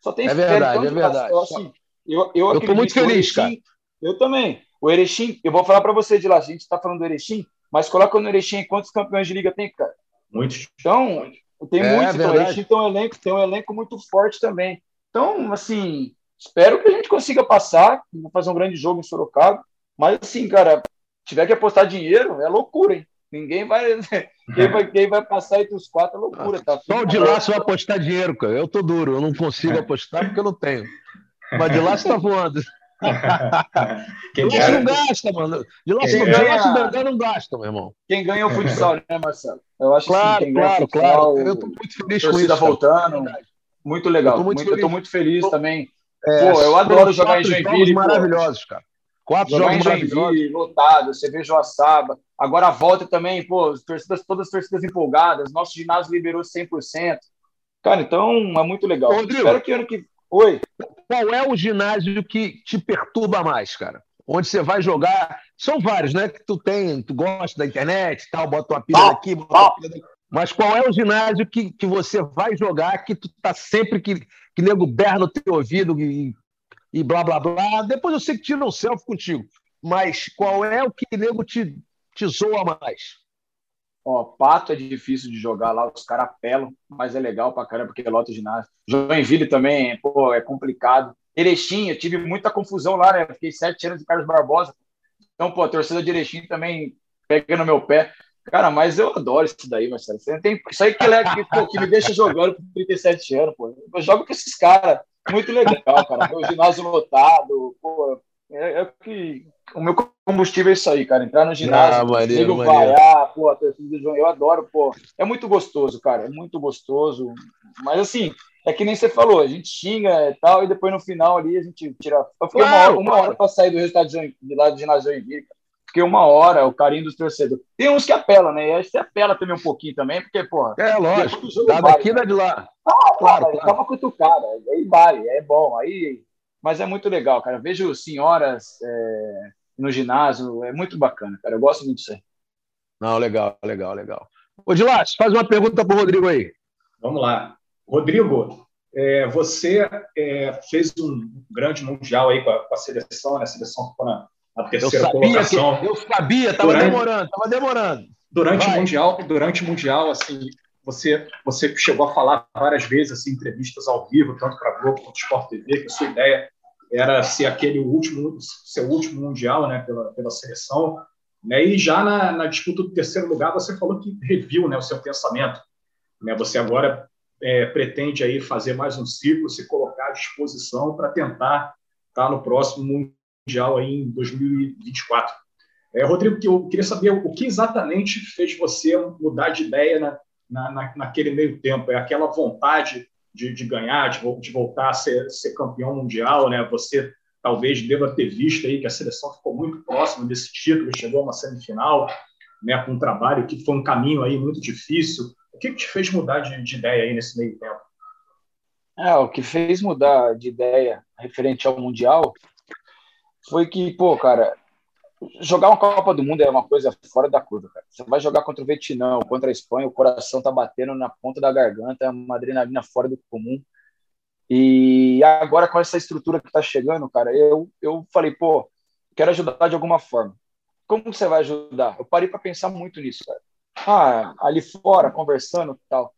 Só tem é verdade, é verdade. Eu, assim, eu, eu, eu tô muito feliz, Erechim, cara. Eu também. O Erechim, eu vou falar para você de lá, a gente está falando do Erechim, mas coloca no Erechim quantos campeões de liga tem, cara? Muitos. Então, tem é, muitos. Então, o Erechim tem um, elenco, tem um elenco muito forte também. Então, assim, espero que a gente consiga passar, vou fazer um grande jogo em Sorocaba, mas assim, cara, tiver que apostar dinheiro, é loucura, hein? Ninguém vai. Quem vai, quem vai passar entre os quatro é loucura. Tá Só de lá você vai apostar dinheiro, cara. Eu tô duro, eu não consigo apostar porque eu não tenho. Mas de lá você tá voando. de lá você não gasta, mano. De lá, você ganha... não gasta, meu irmão. Quem ganha é o futsal, né, Marcelo? Eu acho claro, assim, claro, futsal, claro. Eu tô muito feliz com isso. voltando. Cara. Muito legal. Eu tô muito, muito, feliz. Eu tô muito feliz também. É, Pô, eu adoro jogar em Joinville. maravilhosos, cara. Quatro Jogar jogos em Joinville, lotado, você vê Joaçaba. Agora a volta também, pô, torcidas, todas as torcidas empolgadas. Nosso ginásio liberou 100%. Cara, então é muito legal. Rodrigo, Espero que ano que. Oi. Qual é o ginásio que te perturba mais, cara? Onde você vai jogar? São vários, né? Que tu tem, tu gosta da internet, tal, bota uma pilha daqui, bota uma pilha daqui. Mas qual é o ginásio que, que você vai jogar que tu tá sempre que, que nego berra no teu ouvido e e blá blá blá. Depois eu sei que tira um selfie contigo. Mas qual é o que nego te, te zoa mais? Ó, Pato é difícil de jogar lá, os caras apelam, mas é legal pra caramba, porque é lota ginásio. Joinville também, pô, é complicado. Erechim, eu tive muita confusão lá, né? Fiquei sete anos de Carlos Barbosa. Então, pô, a torcida de Erechim também pega no meu pé. Cara, mas eu adoro isso daí, Marcelo. Tem... Isso aí que, que, pô, que me deixa jogando com 37 anos, pô. Eu jogo com esses caras. Muito legal, cara. O ginásio lotado, pô, é, é, que o meu combustível é isso aí, cara. Entrar no ginásio, ah, maneiro, vaiar, pô, eu adoro, pô. É muito gostoso, cara. É muito gostoso. Mas assim, é que nem você falou, a gente xinga e tal, e depois no final ali a gente tira. Eu fiquei claro, uma hora, uma hora para sair do resultado de, de lá do ginásio Joinville, cara. Fiquei uma hora, o carinho dos torcedores. Tem uns que apelam, né? E aí você apela também um pouquinho também, porque, porra. É, lógico. Dá daqui, dá de lá. Ah, claro, claro. Tava cutucada. Aí vale, é bom. Aí. Mas é muito legal, cara. vejo senhoras é, no ginásio, é muito bacana, cara. Eu gosto muito disso aí. Não, legal, legal, legal. Ô, Dilas, faz uma pergunta para o Rodrigo aí. Vamos lá. Rodrigo, é, você é, fez um grande mundial aí com a, com a seleção, né? A seleção ficou na, a terceira eu colocação. Que, eu sabia, estava demorando, estava demorando. Durante Vai. o mundial, durante o mundial, assim, você você chegou a falar várias vezes assim, entrevistas ao vivo, tanto para a Globo quanto Sport TV, que a sua ideia era ser aquele último, seu último mundial, né, pela, pela seleção. Né? E já na, na disputa do terceiro lugar, você falou que reviu, né, o seu pensamento. Né? Você agora é, pretende aí fazer mais um ciclo, se colocar à disposição para tentar estar tá no próximo mundial aí em 2024. É, Rodrigo, eu queria saber o que exatamente fez você mudar de ideia na, na, naquele meio tempo. É aquela vontade de, de ganhar, de, de, voltar a ser, ser, campeão mundial, né? Você talvez deva ter visto aí que a seleção ficou muito próxima desse título, chegou a uma semifinal, né? Com um trabalho que foi um caminho aí muito difícil. O que, que te fez mudar de, de ideia aí nesse meio tempo? É, o que fez mudar de ideia referente ao mundial foi que, pô, cara, jogar uma Copa do Mundo é uma coisa fora da curva, cara. Você vai jogar contra o Vietnã, contra a Espanha, o coração tá batendo na ponta da garganta, é uma adrenalina fora do comum. E agora com essa estrutura que tá chegando, cara, eu, eu falei, pô, quero ajudar de alguma forma. Como você vai ajudar? Eu parei para pensar muito nisso, cara. Ah, ali fora, conversando tal.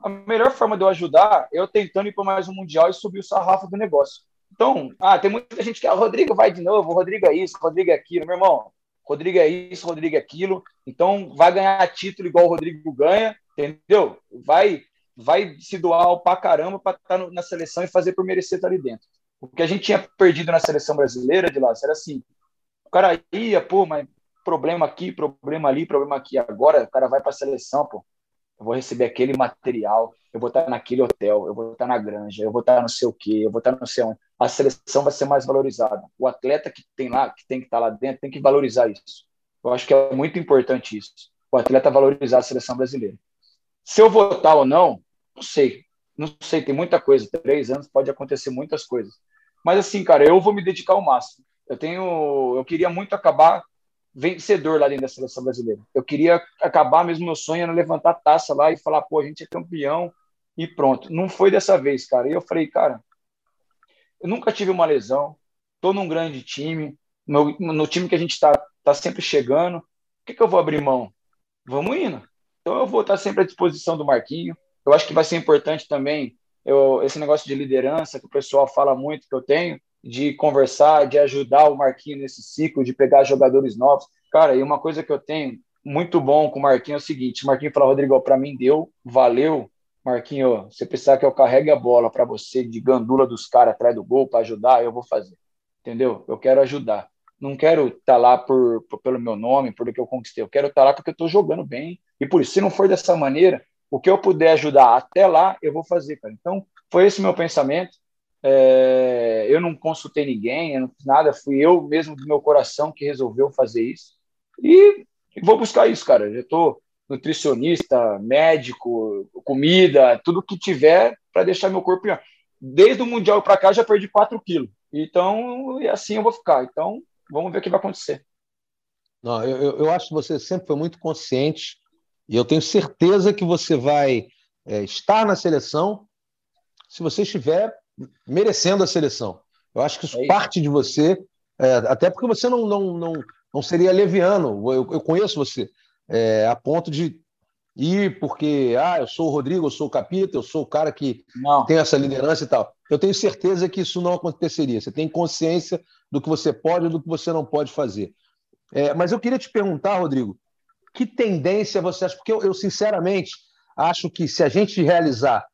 A melhor forma de eu ajudar é eu tentando ir para mais um Mundial e subir o sarrafo do negócio. Então, ah, tem muita gente que, ah, Rodrigo vai de novo, Rodrigo é isso, Rodrigo é aquilo. Meu irmão, Rodrigo é isso, Rodrigo é aquilo. Então, vai ganhar título igual o Rodrigo ganha, entendeu? Vai vai se doar pra caramba para estar tá na seleção e fazer por merecer estar tá ali dentro. O que a gente tinha perdido na seleção brasileira de lá era assim: o cara ia, pô, mas problema aqui, problema ali, problema aqui. Agora o cara vai para a seleção, pô eu vou receber aquele material, eu vou estar naquele hotel, eu vou estar na granja, eu vou estar não sei o quê, eu vou estar não sei onde. A seleção vai ser mais valorizada. O atleta que tem lá, que tem que estar lá dentro, tem que valorizar isso. Eu acho que é muito importante isso. O atleta valorizar a seleção brasileira. Se eu votar ou não, não sei. Não sei, tem muita coisa. Três anos pode acontecer muitas coisas. Mas assim, cara, eu vou me dedicar ao máximo. Eu tenho, eu queria muito acabar vencedor lá dentro da seleção brasileira. Eu queria acabar mesmo meu sonho era levantar a taça lá e falar, pô, a gente é campeão e pronto. Não foi dessa vez, cara. E eu falei, cara, eu nunca tive uma lesão, tô num grande time, no, no time que a gente está tá sempre chegando. O que, que eu vou abrir mão? Vamos indo. Então eu vou estar sempre à disposição do Marquinho. Eu acho que vai ser importante também eu, esse negócio de liderança que o pessoal fala muito que eu tenho de conversar, de ajudar o Marquinhos nesse ciclo, de pegar jogadores novos. Cara, e uma coisa que eu tenho muito bom com o Marquinhos é o seguinte: o Marquinhos fala, Rodrigo, para mim deu, valeu. Marquinho, você precisar que eu carregue a bola para você de gandula dos caras atrás do gol para ajudar, eu vou fazer. Entendeu? Eu quero ajudar. Não quero estar tá lá por, por, pelo meu nome, por o que eu conquistei. Eu quero estar tá lá porque eu estou jogando bem. E por isso, se não for dessa maneira, o que eu puder ajudar até lá, eu vou fazer, cara. Então, foi esse meu pensamento. É, eu não consultei ninguém, eu não fiz nada, fui eu mesmo do meu coração que resolveu fazer isso. E vou buscar isso, cara. Eu estou nutricionista, médico, comida, tudo que tiver para deixar meu corpo. Desde o Mundial para cá já perdi 4 quilos. Então, e assim eu vou ficar. Então, vamos ver o que vai acontecer. Não, eu, eu acho que você sempre foi muito consciente e eu tenho certeza que você vai é, estar na seleção se você estiver merecendo a seleção. Eu acho que isso, é isso. parte de você, é, até porque você não, não, não, não seria leviano. Eu, eu conheço você é, a ponto de ir porque, ah, eu sou o Rodrigo, eu sou o Capita, eu sou o cara que não. tem essa liderança e tal. Eu tenho certeza que isso não aconteceria. Você tem consciência do que você pode e do que você não pode fazer. É, mas eu queria te perguntar, Rodrigo, que tendência você acha? Porque eu, eu sinceramente acho que se a gente realizar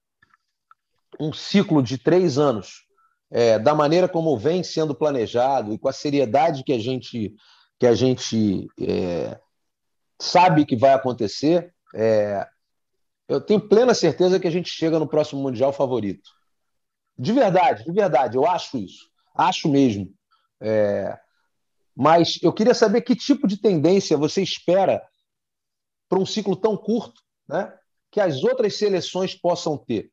um ciclo de três anos, é, da maneira como vem sendo planejado e com a seriedade que a gente, que a gente é, sabe que vai acontecer, é, eu tenho plena certeza que a gente chega no próximo Mundial favorito. De verdade, de verdade, eu acho isso. Acho mesmo. É, mas eu queria saber que tipo de tendência você espera para um ciclo tão curto né, que as outras seleções possam ter.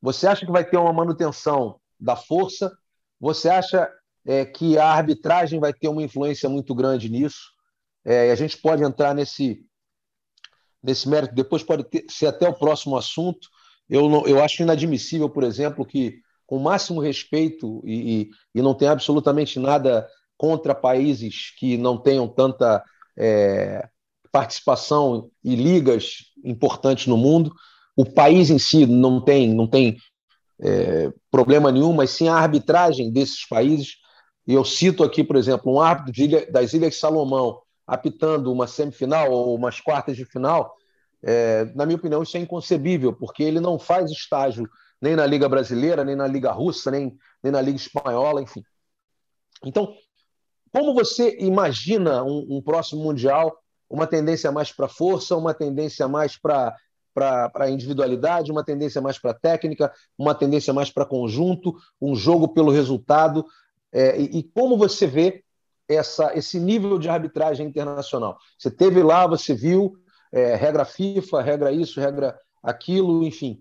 Você acha que vai ter uma manutenção da força? Você acha é, que a arbitragem vai ter uma influência muito grande nisso? É, a gente pode entrar nesse, nesse mérito, depois pode ter, ser até o próximo assunto. Eu, eu acho inadmissível, por exemplo, que, com o máximo respeito, e, e, e não tem absolutamente nada contra países que não tenham tanta é, participação e ligas importantes no mundo, o país em si não tem, não tem é, problema nenhum, mas sim a arbitragem desses países. E eu cito aqui, por exemplo, um árbitro Ilha, das Ilhas Salomão apitando uma semifinal ou umas quartas de final. É, na minha opinião, isso é inconcebível, porque ele não faz estágio nem na Liga Brasileira, nem na Liga Russa, nem, nem na Liga Espanhola, enfim. Então, como você imagina um, um próximo Mundial? Uma tendência mais para força, uma tendência mais para para individualidade, uma tendência mais para técnica, uma tendência mais para conjunto, um jogo pelo resultado. É, e, e, como você vê essa, esse nível de arbitragem internacional? Você teve lá, você viu é, regra FIFA, regra isso, regra aquilo, enfim.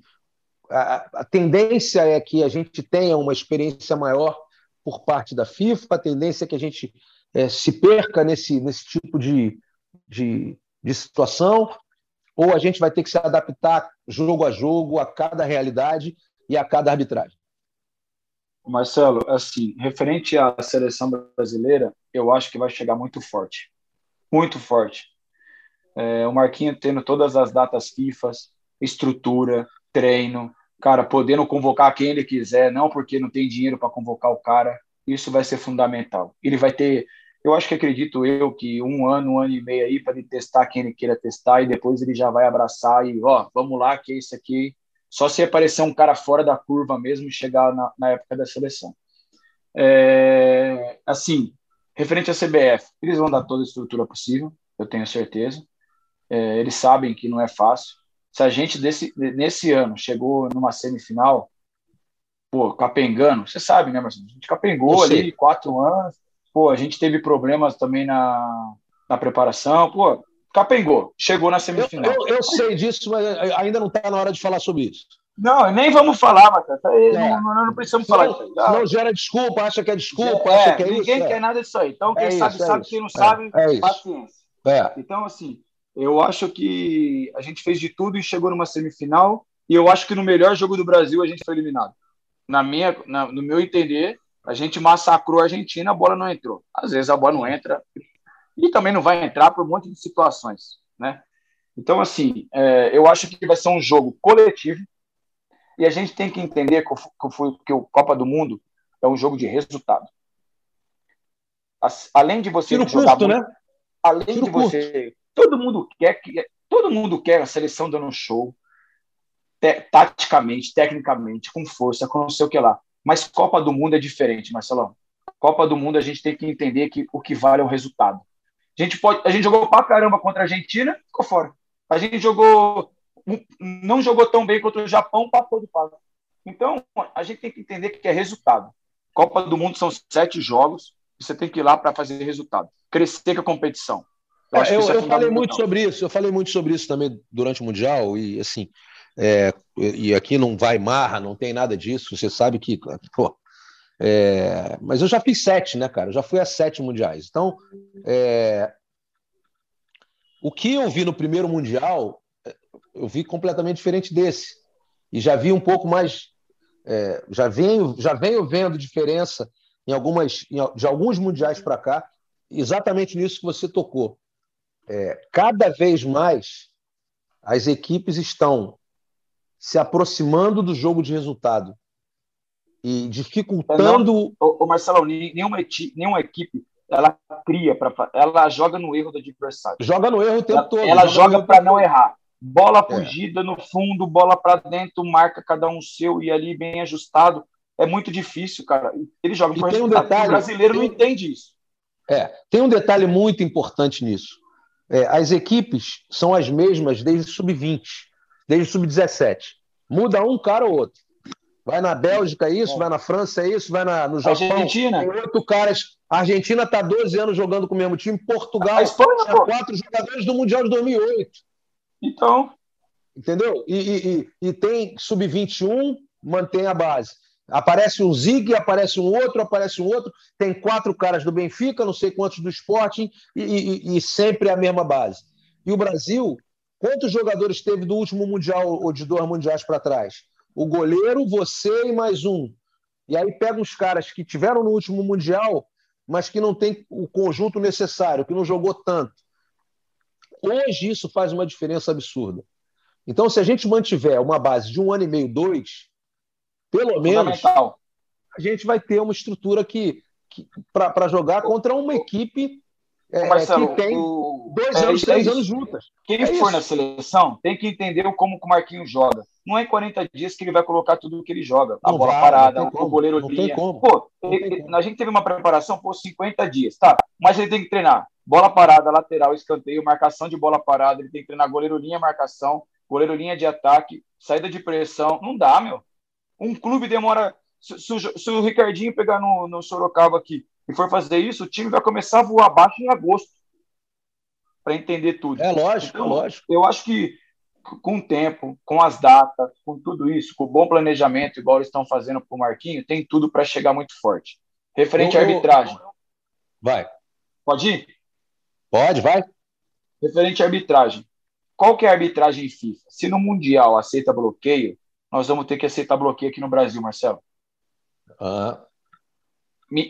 A, a, tendência é que a gente tenha uma experiência maior por parte da FIFA, a tendência é que a gente é, se perca nesse, nesse tipo de, de, de situação, ou a gente vai ter que se adaptar jogo a jogo, a cada realidade e a cada arbitragem? Marcelo, assim, referente à seleção brasileira, eu acho que vai chegar muito forte. Muito forte. É, o Marquinho tendo todas as datas FIFA, estrutura, treino, cara, podendo convocar quem ele quiser, não porque não tem dinheiro para convocar o cara, isso vai ser fundamental. Ele vai ter, eu acho que acredito eu que um ano, um ano e meio aí para ele testar quem ele queira testar e depois ele já vai abraçar e ó, vamos lá que é isso aqui só se aparecer um cara fora da curva mesmo e chegar na, na época da seleção. É, assim, referente à CBF, eles vão dar toda a estrutura possível, eu tenho certeza. É, eles sabem que não é fácil. Se a gente desse, nesse ano chegou numa semifinal, pô, capengando, você sabe, né, Marcelo? A gente capengou ali quatro anos, pô, a gente teve problemas também na, na preparação, pô, capengou, chegou na semifinal. Eu, eu, eu sei disso, mas ainda não está na hora de falar sobre isso. Não, nem vamos falar, Matheus. É. Não, não, não, precisamos falar disso. Não gera desculpa, acha que é desculpa, é, acha que é ninguém isso. Ninguém quer nada disso aí. Então, quem é sabe, isso, sabe. Quem não sabe, paciência. Então, assim, eu acho que a gente fez de tudo e chegou numa semifinal. E eu acho que no melhor jogo do Brasil a gente foi eliminado. Na minha, na, no meu entender, a gente massacrou a Argentina, a bola não entrou. Às vezes a bola não entra, e também não vai entrar por um monte de situações, né? Então, assim, é, eu acho que vai ser um jogo coletivo e a gente tem que entender que o, que o Copa do Mundo é um jogo de resultado. Além de você Tiro jogar curto, muito, né? além Tiro de você, curto. todo mundo quer que todo mundo quer a seleção dando um show, te, taticamente, tecnicamente, com força, com não sei o que lá. Mas Copa do Mundo é diferente, Marcelão. Copa do Mundo a gente tem que entender que o que vale é o resultado. A gente, pode, a gente jogou pra caramba contra a Argentina, ficou fora. A gente jogou, não jogou tão bem contra o Japão, passou de fase. Então, a gente tem que entender que é resultado. Copa do Mundo são sete jogos, você tem que ir lá para fazer resultado. Crescer com a competição. Eu, é, eu, é eu falei muito sobre isso, eu falei muito sobre isso também durante o Mundial, e assim, é, e aqui não vai marra, não tem nada disso, você sabe que pô, é, mas eu já fiz sete, né, cara? Eu já fui a sete mundiais. Então, é, o que eu vi no primeiro mundial, eu vi completamente diferente desse. E já vi um pouco mais. É, já, venho, já venho vendo diferença em algumas, em, de alguns mundiais para cá, exatamente nisso que você tocou. É, cada vez mais as equipes estão se aproximando do jogo de resultado e dificultando. o Marcelo, nenhuma, nenhuma equipe ela cria para ela joga no erro do adversário. Joga no erro o tempo ela, todo. Ela joga, joga para não errar. Bola é. fugida é. no fundo, bola para dentro, marca cada um seu e ali bem ajustado. É muito difícil, cara. Ele joga para um detalhe, O brasileiro tem, não entende isso. É, tem um detalhe muito importante nisso. É, as equipes são as mesmas desde sub-20, desde sub-17. Muda um cara ou outro. Vai na Bélgica é isso, é. vai na França é isso, vai na, no Japão. Argentina. Tem oito caras. A Argentina está 12 anos jogando com o mesmo time. Portugal, a Espanha, tinha quatro jogadores do Mundial de 2008. Então. Entendeu? E, e, e tem sub-21, mantém a base. Aparece um Zig, aparece um outro, aparece um outro. Tem quatro caras do Benfica, não sei quantos do Sporting, e, e, e sempre a mesma base. E o Brasil, quantos jogadores teve do último Mundial ou de dois mundiais para trás? o goleiro, você e mais um. E aí pega os caras que tiveram no último Mundial, mas que não tem o conjunto necessário, que não jogou tanto. Hoje isso faz uma diferença absurda. Então, se a gente mantiver uma base de um ano e meio, dois, pelo menos a gente vai ter uma estrutura que, que para jogar contra uma equipe é, Marcelo, que tem o... dois é, anos, três anos juntas. Quem é for isso. na seleção tem que entender como o Marquinhos joga. Não é em 40 dias que ele vai colocar tudo o que ele joga. A não bola vai, parada, o goleiro não linha. Pô, ele, a gente teve uma preparação por 50 dias, tá? Mas ele tem que treinar bola parada, lateral, escanteio, marcação de bola parada, ele tem que treinar goleiro linha, marcação, goleiro linha de ataque, saída de pressão. Não dá, meu. Um clube demora. Se, se, se o Ricardinho pegar no, no Sorocaba aqui e for fazer isso, o time vai começar a voar abaixo em agosto para entender tudo. É lógico, então, é lógico. Eu acho que com o tempo, com as datas, com tudo isso, com o bom planejamento, igual eles estão fazendo para o Marquinho, tem tudo para chegar muito forte. Referente eu, à arbitragem. Vai. Pode ir? Pode, vai. Referente à arbitragem. Qual que é a arbitragem FIFA? Se no Mundial aceita bloqueio, nós vamos ter que aceitar bloqueio aqui no Brasil, Marcelo. Ah.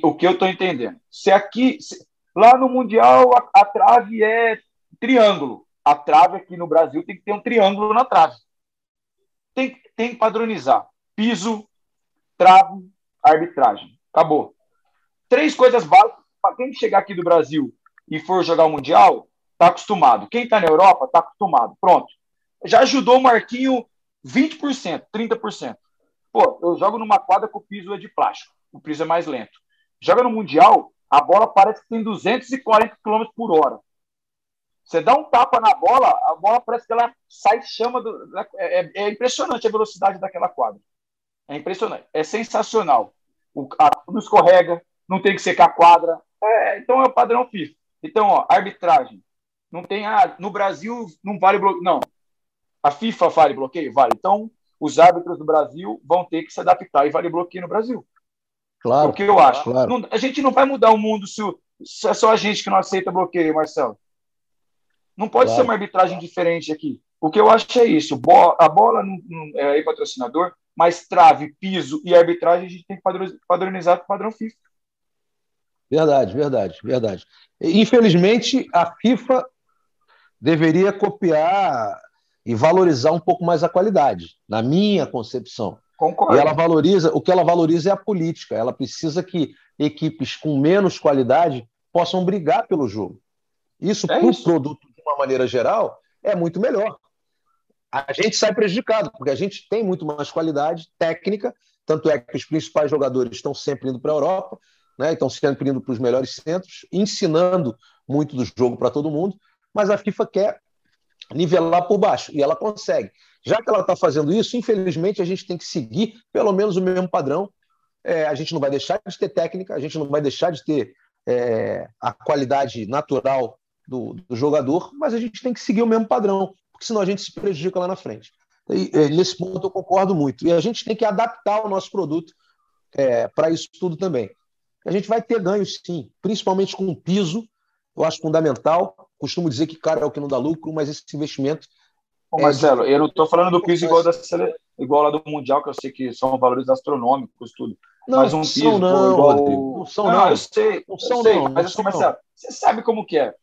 O que eu estou entendendo? Se aqui, se, lá no Mundial, a, a, trave é triângulo. A trave aqui no Brasil tem que ter um triângulo na trave. Tem, tem que padronizar. Piso, trave, arbitragem. Acabou. Três coisas básicas para quem chegar aqui do Brasil e for jogar o Mundial, está acostumado. Quem está na Europa, está acostumado. Pronto. Já ajudou o Marquinho 20%, 30%. Pô, eu jogo numa quadra que o piso é de plástico. O piso é mais lento. Joga no Mundial, a bola parece que tem 240 km por hora. Você dá um tapa na bola, a bola parece que ela sai chama. Do, é, é, é impressionante a velocidade daquela quadra. É impressionante. É sensacional. O, não escorrega, não tem que secar a quadra. É, então é o padrão FIFA. Então, ó, arbitragem. Não tem. Ah, no Brasil não vale bloqueio. Não. A FIFA vale bloqueio? Vale. Então, os árbitros do Brasil vão ter que se adaptar e vale bloqueio no Brasil. Claro. O que eu acho. Claro. Não, a gente não vai mudar o mundo se, se, é só a gente que não aceita bloqueio, Marcelo. Não pode claro. ser uma arbitragem diferente aqui. O que eu acho é isso. A bola não, não é aí patrocinador, mas trave, piso e arbitragem a gente tem que padronizar para o padrão FIFA. Verdade, verdade, verdade. Infelizmente, a FIFA deveria copiar e valorizar um pouco mais a qualidade, na minha concepção. Concordo. E ela valoriza, o que ela valoriza é a política. Ela precisa que equipes com menos qualidade possam brigar pelo jogo. Isso é para o produto, de uma maneira geral, é muito melhor. A gente sai prejudicado, porque a gente tem muito mais qualidade técnica, tanto é que os principais jogadores estão sempre indo para a Europa, né? estão sempre indo para os melhores centros, ensinando muito do jogo para todo mundo, mas a FIFA quer nivelar por baixo, e ela consegue. Já que ela está fazendo isso, infelizmente a gente tem que seguir pelo menos o mesmo padrão. É, a gente não vai deixar de ter técnica, a gente não vai deixar de ter é, a qualidade natural do, do, jogador, mas a gente tem que seguir o mesmo padrão, porque senão a gente se prejudica lá na frente. E, é, nesse ponto eu concordo muito. E a gente tem que adaptar o nosso produto é, para isso tudo também. A gente vai ter ganhos, sim, principalmente com o piso, eu acho fundamental. Costumo dizer que cara é o que não dá lucro, mas esse investimento Ô, Marcelo, eu não estou falando do piso igual, da, igual lá do Mundial, que eu sei que são valores astronômicos, tudo. Não, mas um piso são não, igual... Rodrigo. Não são não. não. Eu sei, não são sei, não, mas assim, Marcelo, você sabe como que é.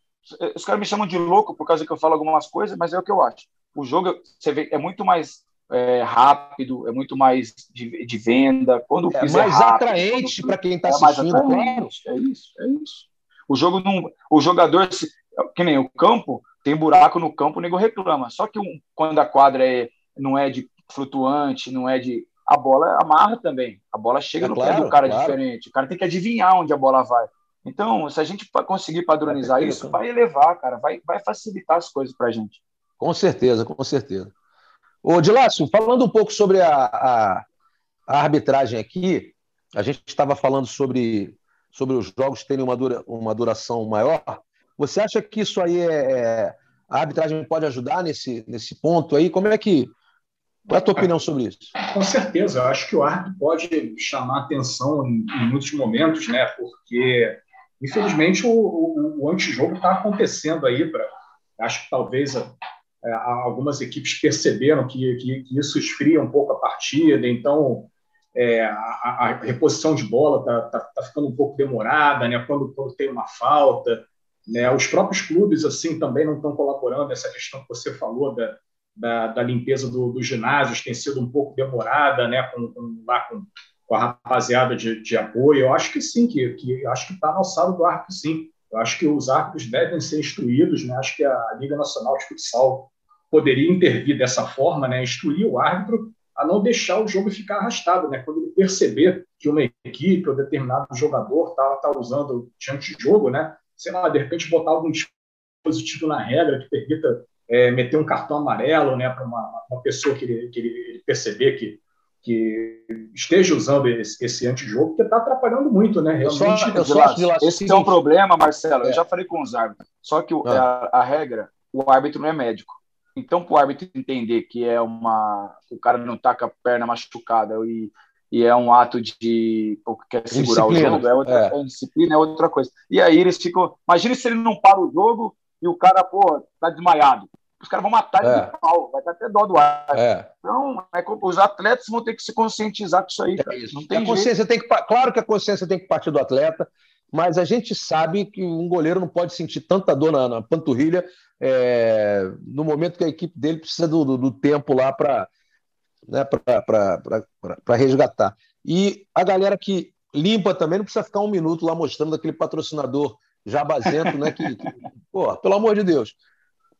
Os caras me chamam de louco por causa que eu falo algumas coisas, mas é o que eu acho. O jogo, você vê, é muito mais é, rápido, é muito mais de, de venda. Quando o é mais é rápido, atraente para quem está é assistindo, claro. É isso, é isso. O jogo não, o jogador, que nem o campo, tem buraco no campo, o nego reclama. Só que um, quando a quadra é, não é de flutuante, não é de. A bola amarra também. A bola chega é no claro, pé do cara claro. diferente. O cara tem que adivinhar onde a bola vai. Então, se a gente conseguir padronizar é isso, vai elevar, cara, vai, vai facilitar as coisas para a gente. Com certeza, com certeza. Ô, Dilácio, falando um pouco sobre a, a, a arbitragem aqui, a gente estava falando sobre, sobre os jogos terem uma, dura, uma duração maior. Você acha que isso aí é, é, a arbitragem pode ajudar nesse, nesse ponto aí? Como é que qual é a tua opinião sobre isso? Com certeza, eu acho que o árbitro pode chamar atenção em, em muitos momentos, né? Porque infelizmente o, o, o antijogo está acontecendo aí para acho que talvez é, algumas equipes perceberam que, que, que, isso esfria um pouco a partida, então é, a, a, reposição de bola está tá, tá ficando um pouco demorada, né? Quando, quando tem uma falta, né? Os próprios clubes assim também não estão colaborando. Essa questão que você falou da, da, da limpeza do, dos ginásios tem sido um pouco demorada, né? Com, com lá com, com, a rapaziada de, de apoio. Eu acho que sim, que, que acho que está no alçado do árbitro, sim. Eu acho que os árbitros devem ser instruídos. Né? Acho que a Liga Nacional de Futsal poderia intervir dessa forma, né? Instruir o árbitro a não deixar o jogo ficar arrastado, né? Quando ele perceber que uma equipe ou determinado jogador está tá usando de jogo, né? Sei lá, de repente botar algum dispositivo na regra que permita é, meter um cartão amarelo né, para uma, uma, pessoa que ele, que ele perceber que, que esteja usando esse, esse antijogo, porque está atrapalhando muito, né? Realmente, eu só, eu só esse é um problema, Marcelo. É. Eu já falei com os árbitros. Só que o, ah. a, a, regra, o árbitro não é médico. Então, para o árbitro entender que é uma. o cara não está com a perna machucada e, e é um ato de quer segurar o jogo, é outra é. disciplina, é outra coisa. E aí eles ficam. Imagina se ele não para o jogo e o cara, pô, tá desmaiado. Os caras vão matar ele é. de pau, vai estar até dó do ar. É. Então, é, os atletas vão ter que se conscientizar com isso aí. Cara. É isso. Não tem a consciência tem que, claro que a consciência tem que partir do atleta, mas a gente sabe que um goleiro não pode sentir tanta dor na, na panturrilha é, no momento que a equipe dele precisa do, do, do tempo lá para né, para resgatar. E a galera que limpa também não precisa ficar um minuto lá mostrando aquele patrocinador jabazento, né? Que, que, porra, pelo amor de Deus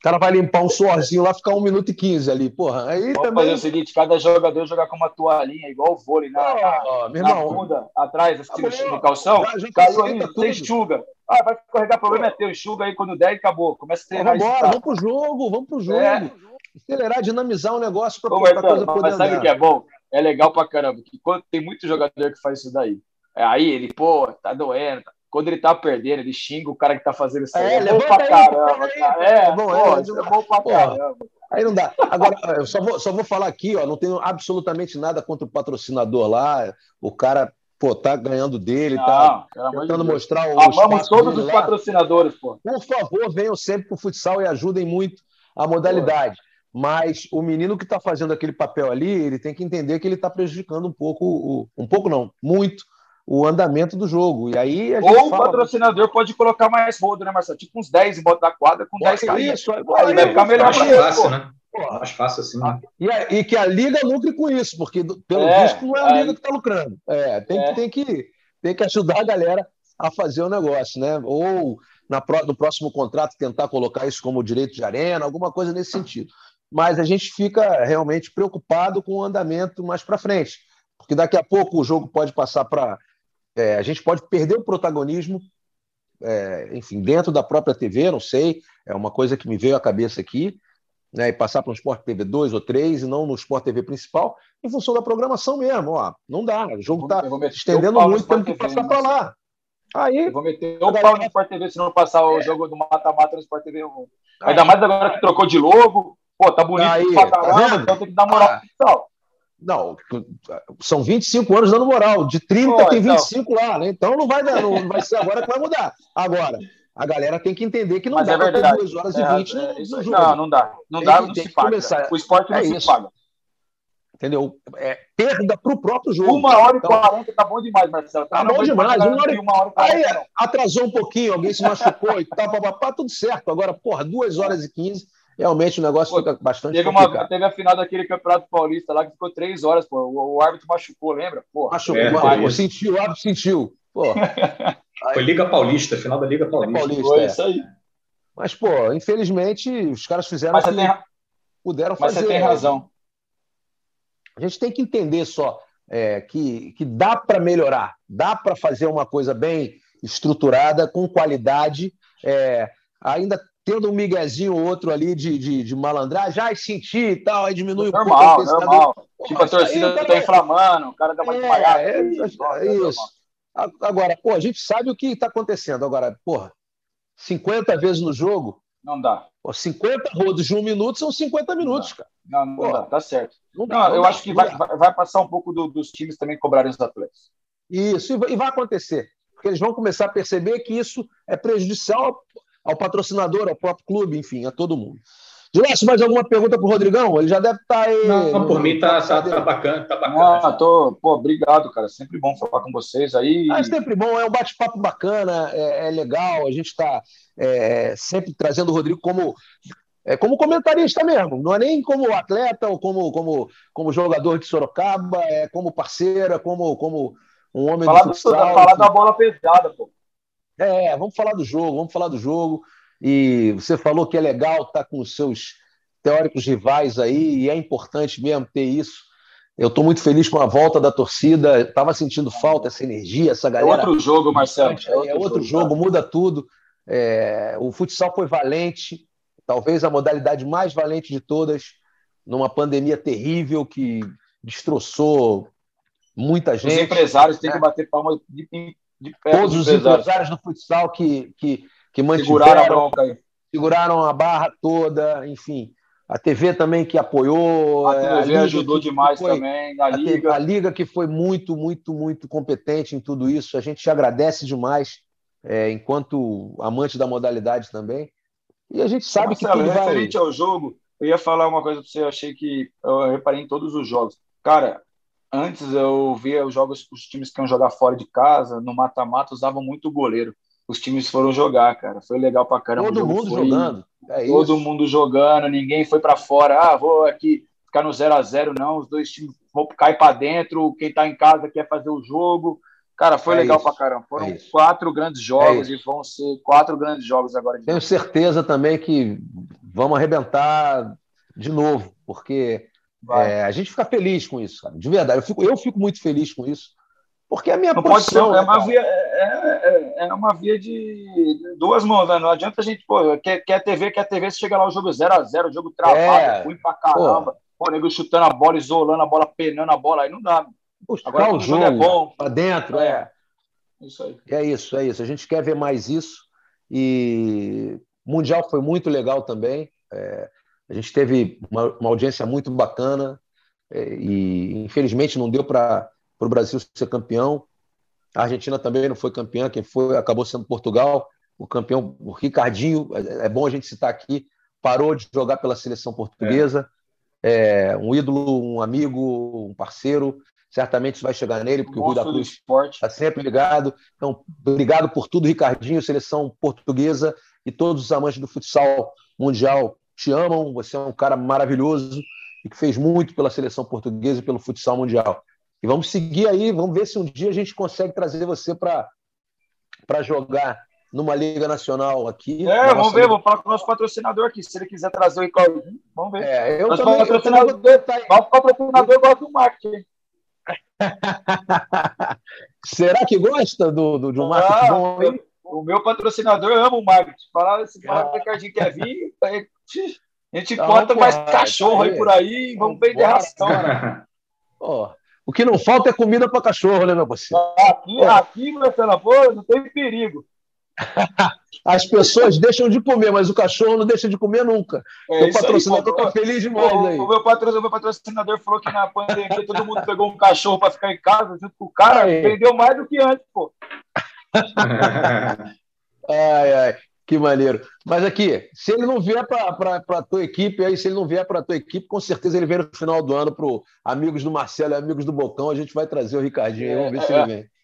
cara vai limpar um suorzinho lá, ficar um minuto e quinze ali, porra. Aí Vamos também... fazer o seguinte, cada jogador jogar com uma toalhinha, igual o vôlei, na, oh, na, na bunda, atrás, assim, tá no calção, caiu aí, você enxuga. Ah, vai escorregar, problema é teu, enxuga aí quando der e acabou. Começa a treinar Vamos embora, vamos pro jogo, vamos pro jogo. É. Acelerar, dinamizar o negócio para a coisa poder Mas sabe o que é bom? É legal pra caramba, que quando tem muito jogador que faz isso daí. Aí ele, pô, tá doendo, tá quando ele tá perdendo, ele xinga o cara que tá fazendo isso aí. É, é bom pra aí, caramba. Aí, é, é, bom, pô, é, é bom pra caramba. Aí não dá. Agora, eu só vou, só vou falar aqui, ó, não tenho absolutamente nada contra o patrocinador lá. O cara, pô, tá ganhando dele, tá não, tá tentando mostrar o Amamos todos os lá. patrocinadores, pô. Por favor, venham sempre pro futsal e ajudem muito a modalidade. Pô. Mas o menino que está fazendo aquele papel ali, ele tem que entender que ele está prejudicando um pouco, o, um pouco não, muito o andamento do jogo. E aí Ou fala... o patrocinador pode colocar mais rodo, né, Marcelo? Tipo uns 10 em volta da quadra com 10 carinhas. Isso, aí vai ficar melhor. Mais fácil, né? mais fácil assim. Né? E, e, que a Liga lucre com isso, porque pelo é, visto não é a Liga que está lucrando. É, tem, é. Que, tem, que, tem que ajudar a galera a fazer o negócio, né? Ou na, no próximo contrato tentar colocar isso como direito de arena, alguma coisa nesse sentido. Mas a gente fica realmente preocupado com o andamento mais para frente, porque daqui a pouco o jogo pode passar para é, a gente pode perder o protagonismo, é, enfim, dentro da própria TV, não sei, é uma coisa que me veio à cabeça aqui, né, e passar para um Sport TV 2 ou 3 e não no Sport TV principal, em função da programação mesmo. Ó, não dá, o jogo está estendendo muito, temos que passar para lá. Aí, eu vou meter o pau no Sport TV se não passar o é. jogo do mata-mata no Sport TV. Ainda mais agora que trocou de logo. Pô, tá bonito aí, pra caramba, tá então tem que dar moral ah. pro não, são 25 anos dando moral. De 30 Pô, tem 25 então... lá, né? Então não vai, dar, não vai ser agora que vai mudar. Agora, a galera tem que entender que não Mas dá é para ter 2 horas é, e 20 é, no, jogo. Não, não dá. Não tem dá, não se paga. Começar. O esporte não é se isso. paga. Entendeu? É perda para o próprio jogo. Uma hora então, e quarenta tá bom demais, Marcelo. Tá, tá bom demais. Uma hora, uma hora e quarenta. Aí atrasou um pouquinho, alguém se machucou e tal, papapá, tudo certo. Agora, porra, duas horas e quinze realmente o negócio pô, fica bastante teve complicado. Uma, teve a final daquele Campeonato Paulista lá que ficou três horas, pô. O, o árbitro machucou, lembra? Pô, machucou, é, pô, sentiu, o árbitro sentiu. Pô. Foi Liga Paulista, final da Liga Paulista. Paulista Foi é. isso aí. Mas, pô, infelizmente, os caras fizeram Mas que tem... puderam fazer. Mas você tem razão. A gente tem que entender só é, que, que dá para melhorar, dá para fazer uma coisa bem estruturada, com qualidade. É, ainda tendo um miguezinho ou outro ali de, de, de malandragem, já senti e tal, aí diminui normal, um pouco. Normal, Tipo, a torcida está inflamando, o cara dá uma é, É, é, isso. Agora, pô, a gente sabe o que está acontecendo. Agora, porra, 50 vezes no jogo. Não dá. Pô, 50 rodos de um minuto são 50 minutos, não cara. Não, não, dá, tá certo. Não, não, não eu dá, acho que vai, vai passar um pouco do, dos times também cobrarem os atletas. Isso, e vai acontecer. Porque eles vão começar a perceber que isso é prejudicial ao patrocinador, ao próprio clube, enfim, a todo mundo. Dilécio, mais alguma pergunta para o Rodrigão? Ele já deve estar tá aí. Não, no, por mim tá, tá, tá, bacana, tá bacana. Ah, tô, pô, obrigado, cara. Sempre bom falar com vocês aí. É sempre bom, é um bate-papo bacana, é, é, legal. A gente está é, sempre trazendo o Rodrigo como é, como comentarista mesmo, não é nem como atleta ou como, como, como jogador de Sorocaba, é como parceira, como, como um homem falar do futsal. Falar da bola pesada, pô. É, vamos falar do jogo, vamos falar do jogo. E você falou que é legal estar com os seus teóricos rivais aí, e é importante mesmo ter isso. Eu estou muito feliz com a volta da torcida. Estava sentindo falta essa energia, essa galera. É outro jogo, Marcelo. É outro, é outro jogo, jogo, muda tudo. É, o futsal foi valente, talvez a modalidade mais valente de todas, numa pandemia terrível que destroçou muita gente. Os empresários têm que né? bater palma de, de Todos os empresários do futsal que, que, que mantiveram, seguraram seguraram a barra toda, enfim. a TV também que apoiou. A TV a ajudou demais foi, também, a, a Liga. A Liga que foi muito, muito, muito competente em tudo isso. A gente te agradece demais, é, enquanto amante da modalidade também. E a gente sabe Marcelo, que tudo vai... referente ao jogo, eu ia falar uma coisa para você, eu achei que eu reparei em todos os jogos. Cara, antes eu via os jogos, os times que iam jogar fora de casa, no mata-mata, usavam muito o goleiro. Os times foram jogar, cara. Foi legal pra caramba. Todo mundo foi... jogando. É todo mundo jogando, ninguém foi para fora. Ah, vou aqui ficar no 0 a 0 não. Os dois times vão cair para dentro. Quem tá em casa quer fazer o jogo. Cara, foi é legal isso. pra caramba. Foram é quatro grandes jogos é e vão ser quatro grandes jogos agora. Tenho certeza também que vamos arrebentar de novo, porque é, a gente fica feliz com isso, cara. De verdade, eu fico, eu fico muito feliz com isso. Porque é a minha Não profissão. Ser, é, uma via, é, é, é, uma via de duas mãos, né? Não adianta a gente, pô, quer, quer TV, quer TV, você chega lá o jogo 0x0, jogo travado, é. ruim pra caramba. Pô, nego chutando a bola, isolando a bola, penando a bola, aí não dá. Buscar Agora, o jogo, é bom. Pra dentro, é. é. Isso aí. É isso, é isso. A gente quer ver mais isso. E Mundial foi muito legal também. É, a gente teve uma, uma audiência muito bacana é, e infelizmente não deu para o Brasil ser campeão. A Argentina também não foi campeã, quem foi acabou sendo Portugal. O campeão, o Ricardinho, é, é bom a gente citar aqui, parou de jogar pela seleção portuguesa. É. é um ídolo, um amigo, um parceiro. Certamente isso vai chegar nele, porque o Rui da Cruz está sempre ligado. Então, obrigado por tudo, Ricardinho, seleção portuguesa e todos os amantes do futsal mundial te amam, você é um cara maravilhoso e que fez muito pela seleção portuguesa e pelo futsal mundial. E vamos seguir aí, vamos ver se um dia a gente consegue trazer você para jogar numa Liga Nacional aqui. É, vamos ver, Liga. vou falar com o nosso patrocinador aqui. Se ele quiser trazer o Ricardinho, vamos ver. É, eu nosso também, patrocinador, eu também nosso patrocinador gosta do marketing. Será que gosta do, do, de um marketing ah, bom aí? O meu patrocinador ama o marketing. Falar esse ah. Ricardinho quer vir, a gente tá encontra mais cachorro aí por aí, vamos vender ração, né? o que não falta é comida para cachorro, né, meu parceiro? Aqui, Pô. aqui, Marcelo, pô, não tem perigo. As pessoas deixam de comer, mas o cachorro não deixa de comer nunca. É, o patrocinador está feliz demais o, aí. O meu, patrocinador, meu patrocinador falou que na pandemia todo mundo pegou um cachorro para ficar em casa junto com o cara, aí. vendeu mais do que antes, pô. ai, ai. Que maneiro. Mas aqui, se ele não vier para a tua equipe, aí se ele não vier para a tua equipe, com certeza ele vem no final do ano para amigos do Marcelo e amigos do Bocão. A gente vai trazer o Ricardinho aí, vamos ver é, se ele vem.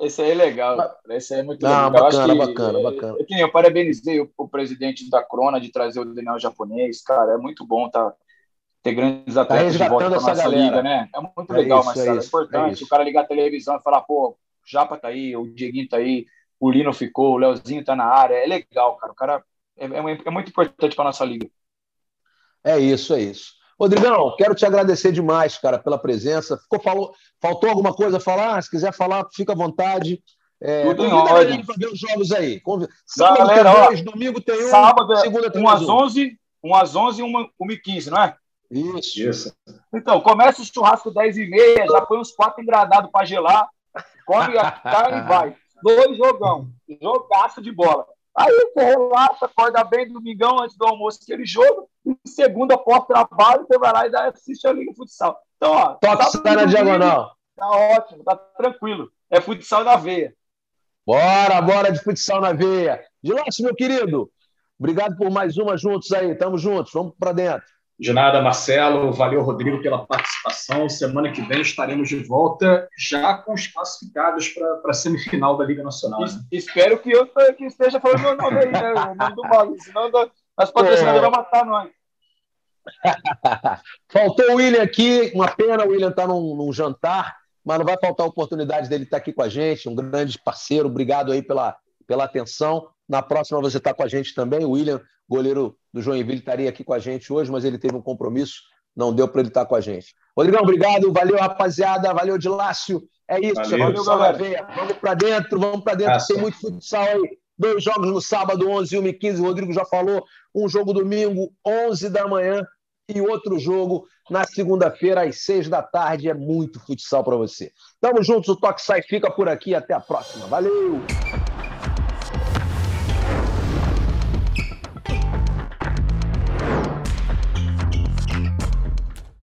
Esse aí é legal. Esse aí é muito não, legal. Bacana, bacana, que, bacana. Eu, eu, parabenizei o, o, presidente da Crona de trazer o Daniel japonês. Cara, é muito bom tá, ter grandes tá atletas tá de volta para nossa galera. liga, né? É muito é legal, isso, Marcelo. É, é, importante é o cara ligar a televisão e falar, pô, Japa tá aí, o Dieguinho tá aí o Lino ficou, o Leozinho tá na área. É legal, cara. O cara é, é, é muito importante para nossa liga. É isso, é isso. Rodrigão, quero te agradecer demais, cara, pela presença. Ficou, falou, faltou alguma coisa a falar? Se quiser falar, fica à vontade. É, Tudo em ordem. para ver os jogos aí. Sábado Galera, tem dois, ó, domingo tem um, sábado, é segunda tem um às 11, um às 11 e uma, uma e 15, não é? Isso. Isso. Então, começa o churrasco 10 e meia, já põe uns quatro engradados para gelar, come a carne e vai dois jogão, jogaço de bola. Aí você relaxa, acorda bem domingão antes do almoço, aquele jogo, e segunda pós-trabalho, você vai lá e assiste a Liga Futsal. Então, ó. Toque tá na diagonal. Tá ótimo, tá tranquilo. É futsal na veia. Bora, bora de futsal na veia. De nosso, meu querido. Obrigado por mais uma juntos aí. Tamo juntos, vamos para dentro. De nada, Marcelo. Valeu, Rodrigo, pela participação. Semana que vem estaremos de volta, já com os classificados para a semifinal da Liga Nacional. Né? Espero que eu que esteja falando meu nome aí, né? O nome do Mago, senão as patrocinadoras vão matar nós. Faltou o William aqui, uma pena, o William está num, num, jantar, mas não vai faltar a oportunidade dele estar tá aqui com a gente, um grande parceiro, obrigado aí pela, pela atenção. Na próxima você está com a gente também, o William goleiro do Joinville, estaria aqui com a gente hoje, mas ele teve um compromisso, não deu para ele estar com a gente. Rodrigão, obrigado, valeu, rapaziada, valeu, de Lácio. É isso, valeu, galera. Vamos para dentro, vamos para dentro, tem muito futsal aí. Dois jogos no sábado, 11 1 e 15, o Rodrigo já falou. Um jogo domingo, 11 da manhã, e outro jogo na segunda-feira, às 6 da tarde. É muito futsal para você. Tamo juntos, o Toque Sai fica por aqui. Até a próxima. Valeu!